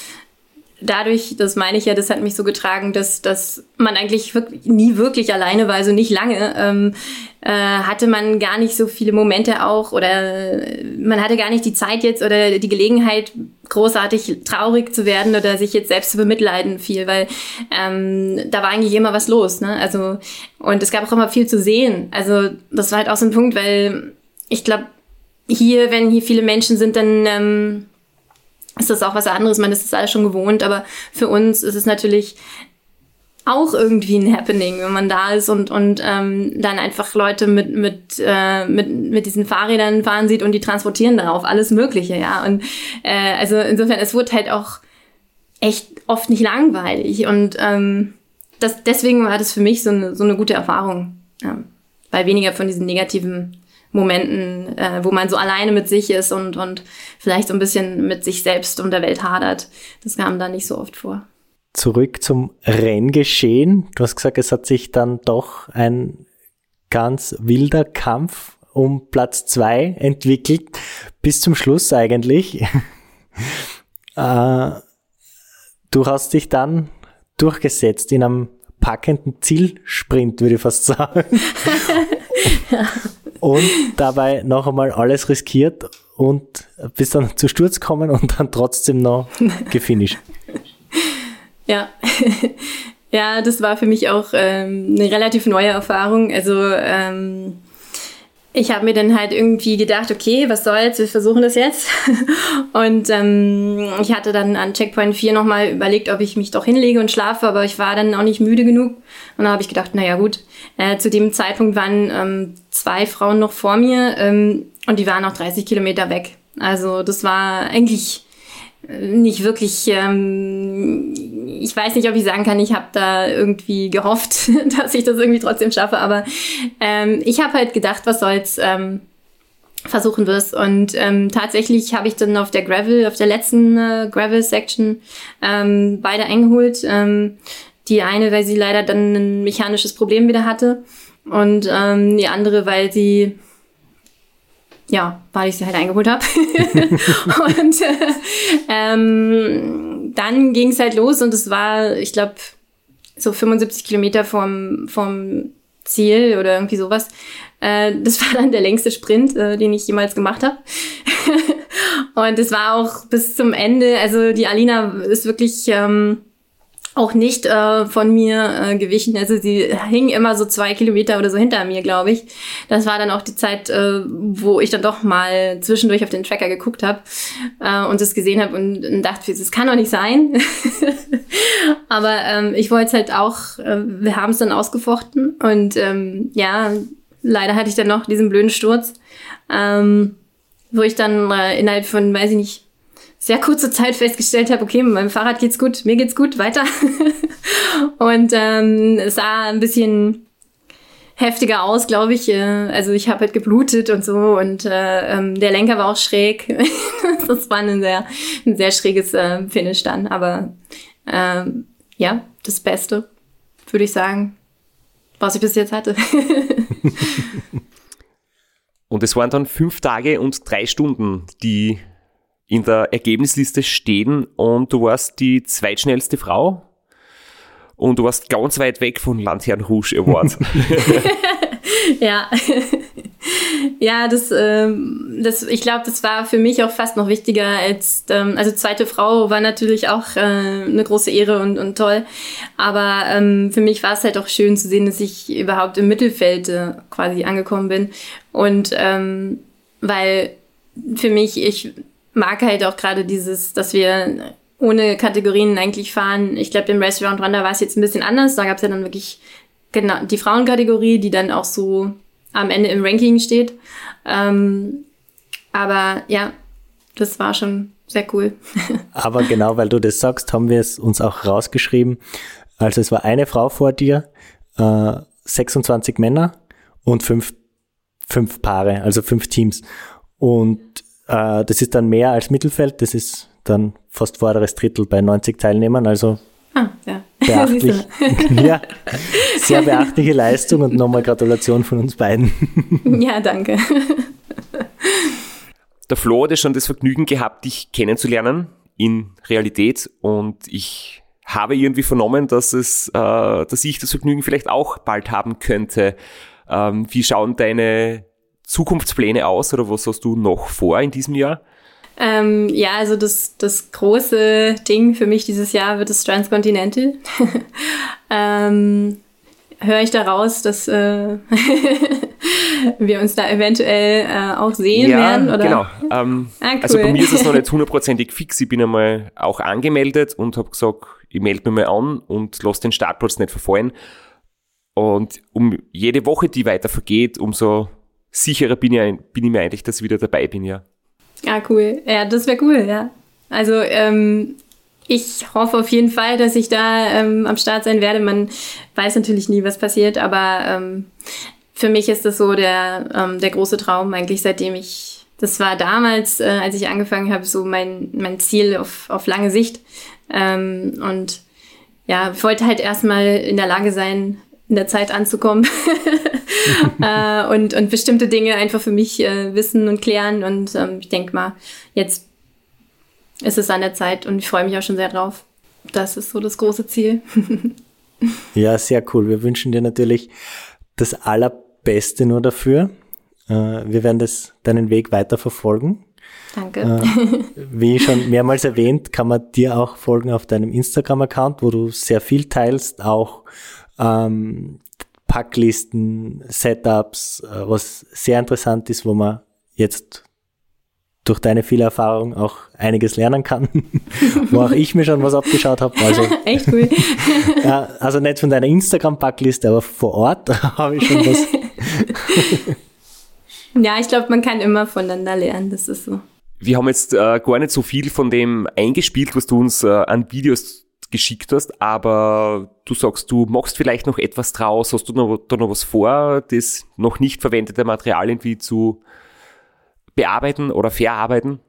dadurch, das meine ich ja, das hat mich so getragen, dass, dass man eigentlich wirklich, nie wirklich alleine war, also nicht lange, ähm, äh, hatte man gar nicht so viele Momente auch oder man hatte gar nicht die Zeit jetzt oder die Gelegenheit, großartig traurig zu werden oder sich jetzt selbst zu bemitleiden viel, weil ähm, da war eigentlich immer was los. Ne? Also und es gab auch immer viel zu sehen. Also das war halt auch so ein Punkt, weil ich glaube, hier, wenn hier viele Menschen sind, dann ähm, ist das auch was anderes. Man ist das alles schon gewohnt, aber für uns ist es natürlich auch irgendwie ein Happening, wenn man da ist und, und ähm, dann einfach Leute mit, mit, äh, mit, mit diesen Fahrrädern fahren sieht und die transportieren darauf alles Mögliche, ja. Und äh, also insofern, es wurde halt auch echt oft nicht langweilig. Und ähm, das, deswegen war das für mich so eine, so eine gute Erfahrung. Ja. Weil weniger von diesen negativen Momenten, äh, wo man so alleine mit sich ist und, und vielleicht so ein bisschen mit sich selbst und der Welt hadert. Das kam da nicht so oft vor. Zurück zum Renngeschehen. Du hast gesagt, es hat sich dann doch ein ganz wilder Kampf um Platz zwei entwickelt, bis zum Schluss eigentlich. äh, du hast dich dann durchgesetzt in einem packenden Zielsprint, würde ich fast sagen. ja und dabei noch einmal alles riskiert und bis dann zu Sturz kommen und dann trotzdem noch gefinisht. Ja. ja, das war für mich auch ähm, eine relativ neue Erfahrung. Also ähm, ich habe mir dann halt irgendwie gedacht, okay, was soll's, wir versuchen das jetzt. und ähm, ich hatte dann an Checkpoint 4 nochmal überlegt, ob ich mich doch hinlege und schlafe, aber ich war dann auch nicht müde genug. Und dann habe ich gedacht, naja gut, äh, zu dem Zeitpunkt waren ähm, zwei Frauen noch vor mir ähm, und die waren auch 30 Kilometer weg. Also das war eigentlich nicht wirklich, ähm, ich weiß nicht, ob ich sagen kann, ich habe da irgendwie gehofft, dass ich das irgendwie trotzdem schaffe, aber ähm, ich habe halt gedacht, was soll's, ähm, versuchen wir's. Und ähm, tatsächlich habe ich dann auf der Gravel, auf der letzten äh, Gravel-Section ähm, beide eingeholt. Ähm, die eine, weil sie leider dann ein mechanisches Problem wieder hatte und ähm, die andere, weil sie ja, weil ich sie halt eingeholt habe. und äh, ähm, dann ging es halt los und es war, ich glaube, so 75 Kilometer vom, vom Ziel oder irgendwie sowas. Äh, das war dann der längste Sprint, äh, den ich jemals gemacht habe. und es war auch bis zum Ende, also die Alina ist wirklich... Ähm, auch nicht äh, von mir äh, gewichen. Also sie hing immer so zwei Kilometer oder so hinter mir, glaube ich. Das war dann auch die Zeit, äh, wo ich dann doch mal zwischendurch auf den Tracker geguckt habe äh, und es gesehen habe und, und dachte, das kann doch nicht sein. Aber ähm, ich wollte es halt auch, äh, wir haben es dann ausgefochten und ähm, ja, leider hatte ich dann noch diesen blöden Sturz, ähm, wo ich dann äh, innerhalb von, weiß ich nicht, sehr kurze Zeit festgestellt habe, okay, mit meinem Fahrrad geht's gut, mir geht's gut, weiter. und ähm, es sah ein bisschen heftiger aus, glaube ich. Äh, also ich habe halt geblutet und so und äh, ähm, der Lenker war auch schräg. das war ein sehr, ein sehr schräges äh, Finish dann. Aber ähm, ja, das Beste, würde ich sagen, was ich bis jetzt hatte. und es waren dann fünf Tage und drei Stunden, die in der Ergebnisliste stehen und du warst die zweitschnellste Frau und du warst ganz weit weg von Landherrn Rouge Award. ja. ja, das, ähm, das, ich glaube, das war für mich auch fast noch wichtiger als, ähm, also zweite Frau war natürlich auch äh, eine große Ehre und, und toll. Aber ähm, für mich war es halt auch schön zu sehen, dass ich überhaupt im Mittelfeld äh, quasi angekommen bin. Und ähm, weil für mich, ich mag halt auch gerade dieses, dass wir ohne Kategorien eigentlich fahren. Ich glaube, im Restaurant Rwanda war es jetzt ein bisschen anders. Da gab es ja dann wirklich genau die Frauenkategorie, die dann auch so am Ende im Ranking steht. Ähm, aber ja, das war schon sehr cool. aber genau, weil du das sagst, haben wir es uns auch rausgeschrieben. Also es war eine Frau vor dir, äh, 26 Männer und fünf, fünf Paare, also fünf Teams. Und äh, das ist dann mehr als Mittelfeld, das ist dann fast vorderes Drittel bei 90 Teilnehmern, also ah, ja. beachtlich. ja, sehr beachtliche Leistung und nochmal Gratulation von uns beiden. ja, danke. Der Flo hat ja schon das Vergnügen gehabt, dich kennenzulernen in Realität und ich habe irgendwie vernommen, dass es, äh, dass ich das Vergnügen vielleicht auch bald haben könnte. Ähm, wie schauen deine Zukunftspläne aus oder was hast du noch vor in diesem Jahr? Ähm, ja, also das, das große Ding für mich dieses Jahr wird das Transcontinental. ähm, Höre ich daraus, dass äh, wir uns da eventuell äh, auch sehen ja, werden? Oder? genau. Ähm, ah, cool. Also bei mir ist es noch nicht hundertprozentig fix. Ich bin einmal auch angemeldet und habe gesagt, ich melde mich mal an und lasse den Startplatz nicht verfallen. Und um jede Woche, die weiter vergeht, umso sicherer bin ich, bin ich mir eigentlich, dass ich wieder dabei bin, ja. Ah, cool. Ja, das wäre cool, ja. Also ähm, ich hoffe auf jeden Fall, dass ich da ähm, am Start sein werde. Man weiß natürlich nie, was passiert, aber ähm, für mich ist das so der, ähm, der große Traum eigentlich, seitdem ich, das war damals, äh, als ich angefangen habe, so mein, mein Ziel auf, auf lange Sicht. Ähm, und ja, wollte halt erstmal in der Lage sein, in der Zeit anzukommen äh, und, und bestimmte Dinge einfach für mich äh, wissen und klären. Und ähm, ich denke mal, jetzt ist es an der Zeit und ich freue mich auch schon sehr drauf. Das ist so das große Ziel. ja, sehr cool. Wir wünschen dir natürlich das Allerbeste nur dafür. Äh, wir werden das, deinen Weg weiter verfolgen. Danke. Äh, wie schon mehrmals erwähnt, kann man dir auch folgen auf deinem Instagram-Account, wo du sehr viel teilst, auch ähm, Packlisten, Setups, äh, was sehr interessant ist, wo man jetzt durch deine viele Erfahrung auch einiges lernen kann, wo auch ich mir schon was abgeschaut habe. Also, Echt cool. ja, also nicht von deiner Instagram-Packliste, aber vor Ort habe ich schon was. ja, ich glaube, man kann immer voneinander lernen, das ist so. Wir haben jetzt äh, gar nicht so viel von dem eingespielt, was du uns äh, an Videos geschickt hast, aber du sagst, du machst vielleicht noch etwas draus, hast du noch, da noch was vor, das noch nicht verwendete Material irgendwie zu bearbeiten oder verarbeiten?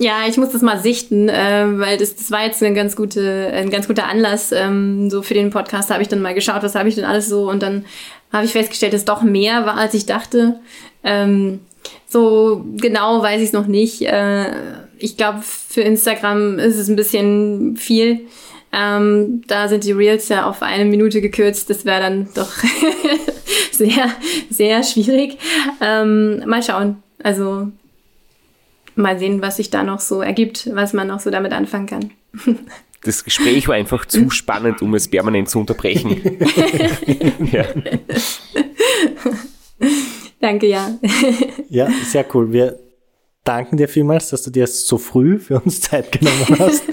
Ja, ich muss das mal sichten, äh, weil das, das war jetzt eine ganz gute, ein ganz guter Anlass. Ähm, so für den Podcast habe ich dann mal geschaut, was habe ich denn alles so und dann habe ich festgestellt, dass doch mehr war, als ich dachte. Ähm, so genau weiß ich es noch nicht. Äh, ich glaube, für Instagram ist es ein bisschen viel. Ähm, da sind die Reels ja auf eine Minute gekürzt. Das wäre dann doch sehr, sehr schwierig. Ähm, mal schauen. Also mal sehen, was sich da noch so ergibt, was man noch so damit anfangen kann. Das Gespräch war einfach zu spannend, um es permanent zu unterbrechen. ja. Danke, ja. ja, sehr cool. Wir danken dir vielmals, dass du dir so früh für uns Zeit genommen hast.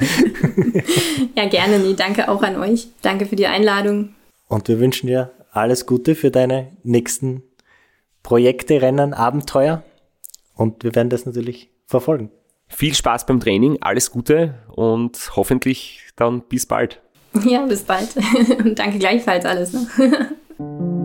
ja, gerne. Nee, danke auch an euch. Danke für die Einladung. Und wir wünschen dir alles Gute für deine nächsten Projekte, Rennen, Abenteuer. Und wir werden das natürlich verfolgen. Viel Spaß beim Training, alles Gute und hoffentlich dann bis bald. Ja, bis bald. Und danke gleichfalls alles. Ne?